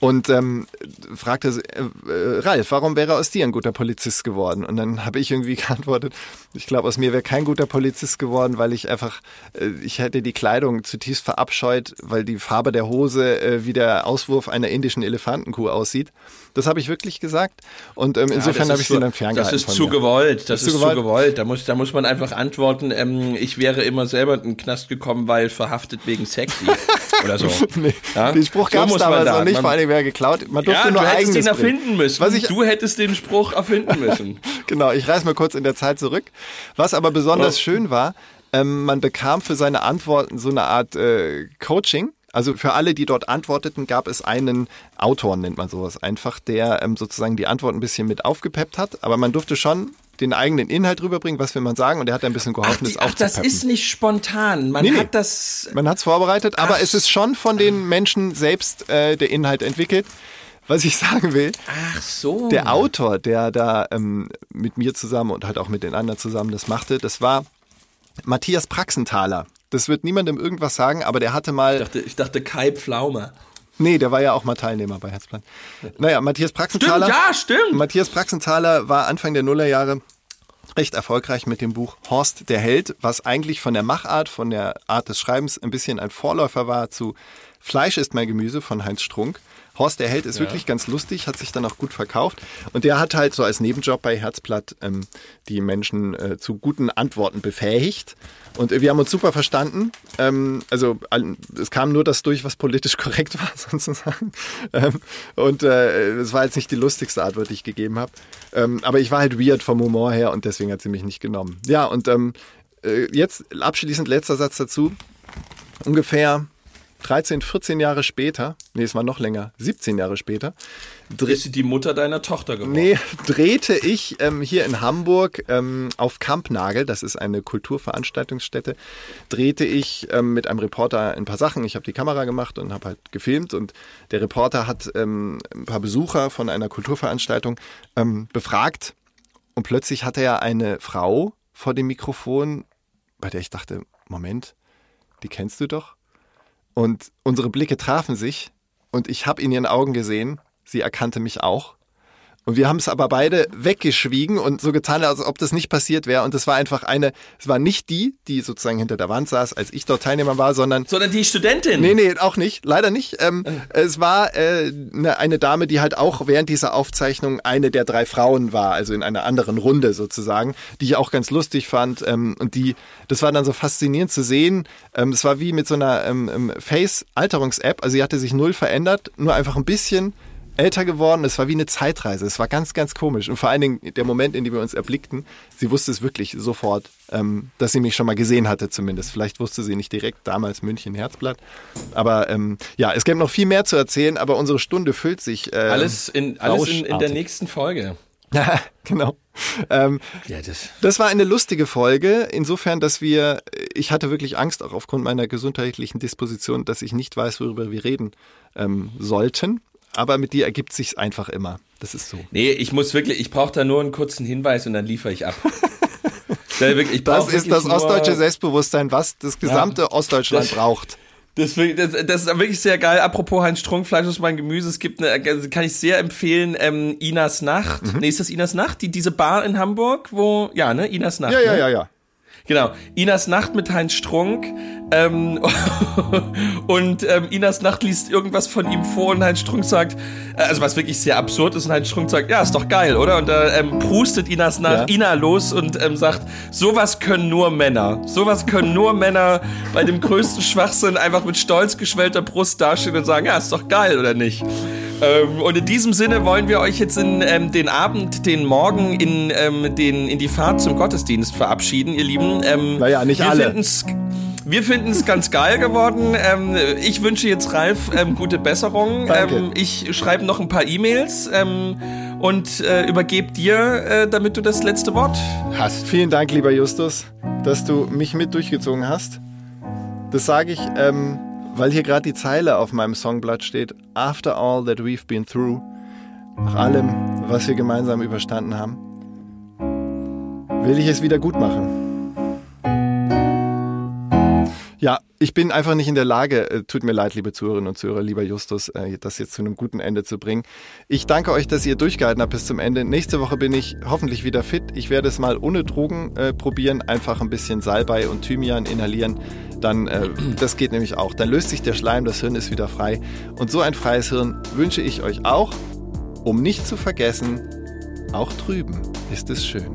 Und ähm, fragte äh, äh, Ralf, warum wäre aus dir ein guter Polizist geworden? Und dann habe ich irgendwie geantwortet, ich glaube, aus mir wäre kein guter Polizist geworden, weil ich einfach, äh, ich hätte die Kleidung zutiefst verabscheut, weil die Farbe der Hose äh, wie der Auswurf einer indischen Elefantenkuh aussieht. Das habe ich wirklich gesagt. Und ähm, insofern ja, habe ich sie dann ferngehalten. Das ist zu gewollt. Das, ist, zu gewollt. gewollt. Da muss, da muss man einfach antworten, ähm, ich wäre immer selber in den Knast gekommen, weil verhaftet wegen sexy. oder so. nee, ja? Den Spruch gab es so damals da. noch nicht, man, vor allem wer geklaut. Man durfte ja, nur du hättest den erfinden müssen. Was ich, du hättest den Spruch erfinden müssen. genau, ich reiß mal kurz in der Zeit zurück. Was aber besonders oh. schön war, ähm, man bekam für seine Antworten so eine Art äh, Coaching. Also für alle, die dort antworteten, gab es einen Autor, nennt man sowas einfach, der ähm, sozusagen die Antwort ein bisschen mit aufgepeppt hat. Aber man durfte schon den eigenen Inhalt rüberbringen, was will man sagen, und er hat ein bisschen geholfen, ach, das Ach, das ist nicht spontan. Man nee, hat das. Man hat es vorbereitet, aber ach. es ist schon von den Menschen selbst äh, der Inhalt entwickelt. Was ich sagen will, ach so. der Autor, der da ähm, mit mir zusammen und halt auch mit den anderen zusammen das machte, das war Matthias Praxenthaler. Das wird niemandem irgendwas sagen, aber der hatte mal. Ich dachte, ich dachte Kai Pflaume. Nee, der war ja auch mal Teilnehmer bei Herzplan. Naja, Matthias Praxenthaler. Stimmt, ja, stimmt. Matthias Praxenthaler war Anfang der Nullerjahre recht erfolgreich mit dem Buch Horst der Held, was eigentlich von der Machart, von der Art des Schreibens ein bisschen ein Vorläufer war zu Fleisch ist mein Gemüse von Heinz Strunk. Horst der Held ist ja. wirklich ganz lustig, hat sich dann auch gut verkauft. Und der hat halt so als Nebenjob bei Herzblatt ähm, die Menschen äh, zu guten Antworten befähigt. Und wir haben uns super verstanden. Ähm, also es kam nur das durch, was politisch korrekt war, sozusagen. Ähm, und äh, es war jetzt nicht die lustigste Antwort, die ich gegeben habe. Ähm, aber ich war halt weird vom Humor her und deswegen hat sie mich nicht genommen. Ja, und ähm, äh, jetzt abschließend letzter Satz dazu. Ungefähr 13, 14 Jahre später, nee, es war noch länger, 17 Jahre später, ist sie die Mutter deiner Tochter geworden? Nee, drehte ich ähm, hier in Hamburg ähm, auf Kampnagel, das ist eine Kulturveranstaltungsstätte, drehte ich ähm, mit einem Reporter ein paar Sachen. Ich habe die Kamera gemacht und habe halt gefilmt und der Reporter hat ähm, ein paar Besucher von einer Kulturveranstaltung ähm, befragt und plötzlich hatte er eine Frau vor dem Mikrofon, bei der ich dachte, Moment, die kennst du doch? Und unsere Blicke trafen sich und ich habe in ihren Augen gesehen, sie erkannte mich auch. Und wir haben es aber beide weggeschwiegen und so getan, als ob das nicht passiert wäre. Und es war einfach eine, es war nicht die, die sozusagen hinter der Wand saß, als ich dort Teilnehmer war, sondern. Sondern die Studentin. Nee, nee, auch nicht. Leider nicht. Ähm, es war äh, eine, eine Dame, die halt auch während dieser Aufzeichnung eine der drei Frauen war, also in einer anderen Runde sozusagen, die ich auch ganz lustig fand. Ähm, und die, das war dann so faszinierend zu sehen. Ähm, das war wie mit so einer ähm, ähm Face-Alterungs-App. Also sie hatte sich null verändert, nur einfach ein bisschen älter geworden. Es war wie eine Zeitreise. Es war ganz, ganz komisch. Und vor allen Dingen der Moment, in dem wir uns erblickten, sie wusste es wirklich sofort, ähm, dass sie mich schon mal gesehen hatte zumindest. Vielleicht wusste sie nicht direkt damals München Herzblatt. Aber ähm, ja, es gäbe noch viel mehr zu erzählen, aber unsere Stunde füllt sich. Äh, alles in, alles in, in der nächsten Folge. genau. Ähm, ja, das. das war eine lustige Folge, insofern, dass wir, ich hatte wirklich Angst, auch aufgrund meiner gesundheitlichen Disposition, dass ich nicht weiß, worüber wir reden ähm, sollten aber mit dir ergibt sich's einfach immer. Das ist so. Nee, ich muss wirklich, ich brauche da nur einen kurzen Hinweis und dann liefere ich ab. ich das ist das ostdeutsche Selbstbewusstsein, was das gesamte ja, Ostdeutschland das, braucht. Das, das, das, ist wirklich sehr geil. Apropos Heinz Strunk, Fleisch aus meinem Gemüse. Es gibt eine, also kann ich sehr empfehlen, ähm, Inas Nacht. Mhm. Nee, ist das Inas Nacht? Die, diese Bar in Hamburg, wo, ja, ne, Inas Nacht. Ja, ne? ja, ja, ja. Genau, Inas Nacht mit Heinz Strunk. Ähm, und ähm, Inas Nacht liest irgendwas von ihm vor und Heinz Strunk sagt, äh, also was wirklich sehr absurd ist, und Heinz Strunk sagt, ja, ist doch geil, oder? Und da ähm, prustet Inas Nacht ja. Ina los und ähm, sagt, sowas können nur Männer. Sowas können nur Männer bei dem größten Schwachsinn einfach mit stolz geschwellter Brust dastehen und sagen, ja, ist doch geil, oder nicht? Ähm, und in diesem Sinne wollen wir euch jetzt in ähm, den Abend, den Morgen, in, ähm, den, in die Fahrt zum Gottesdienst verabschieden, ihr Lieben. Ähm, naja, nicht wir alle. Wir finden es ganz geil geworden. Ähm, ich wünsche jetzt Ralf ähm, gute Besserung. Ähm, ich schreibe noch ein paar E-Mails ähm, und äh, übergebe dir, äh, damit du das letzte Wort hast. Vielen Dank, lieber Justus, dass du mich mit durchgezogen hast. Das sage ich ähm, weil hier gerade die Zeile auf meinem Songblatt steht, After all that we've been through, nach allem, was wir gemeinsam überstanden haben, will ich es wieder gut machen. Ja, ich bin einfach nicht in der Lage, äh, tut mir leid, liebe Zuhörerinnen und Zuhörer, lieber Justus, äh, das jetzt zu einem guten Ende zu bringen. Ich danke euch, dass ihr durchgehalten habt bis zum Ende. Nächste Woche bin ich hoffentlich wieder fit. Ich werde es mal ohne Drogen äh, probieren, einfach ein bisschen Salbei und Thymian inhalieren. Dann, äh, das geht nämlich auch. Dann löst sich der Schleim, das Hirn ist wieder frei. Und so ein freies Hirn wünsche ich euch auch, um nicht zu vergessen, auch drüben ist es schön.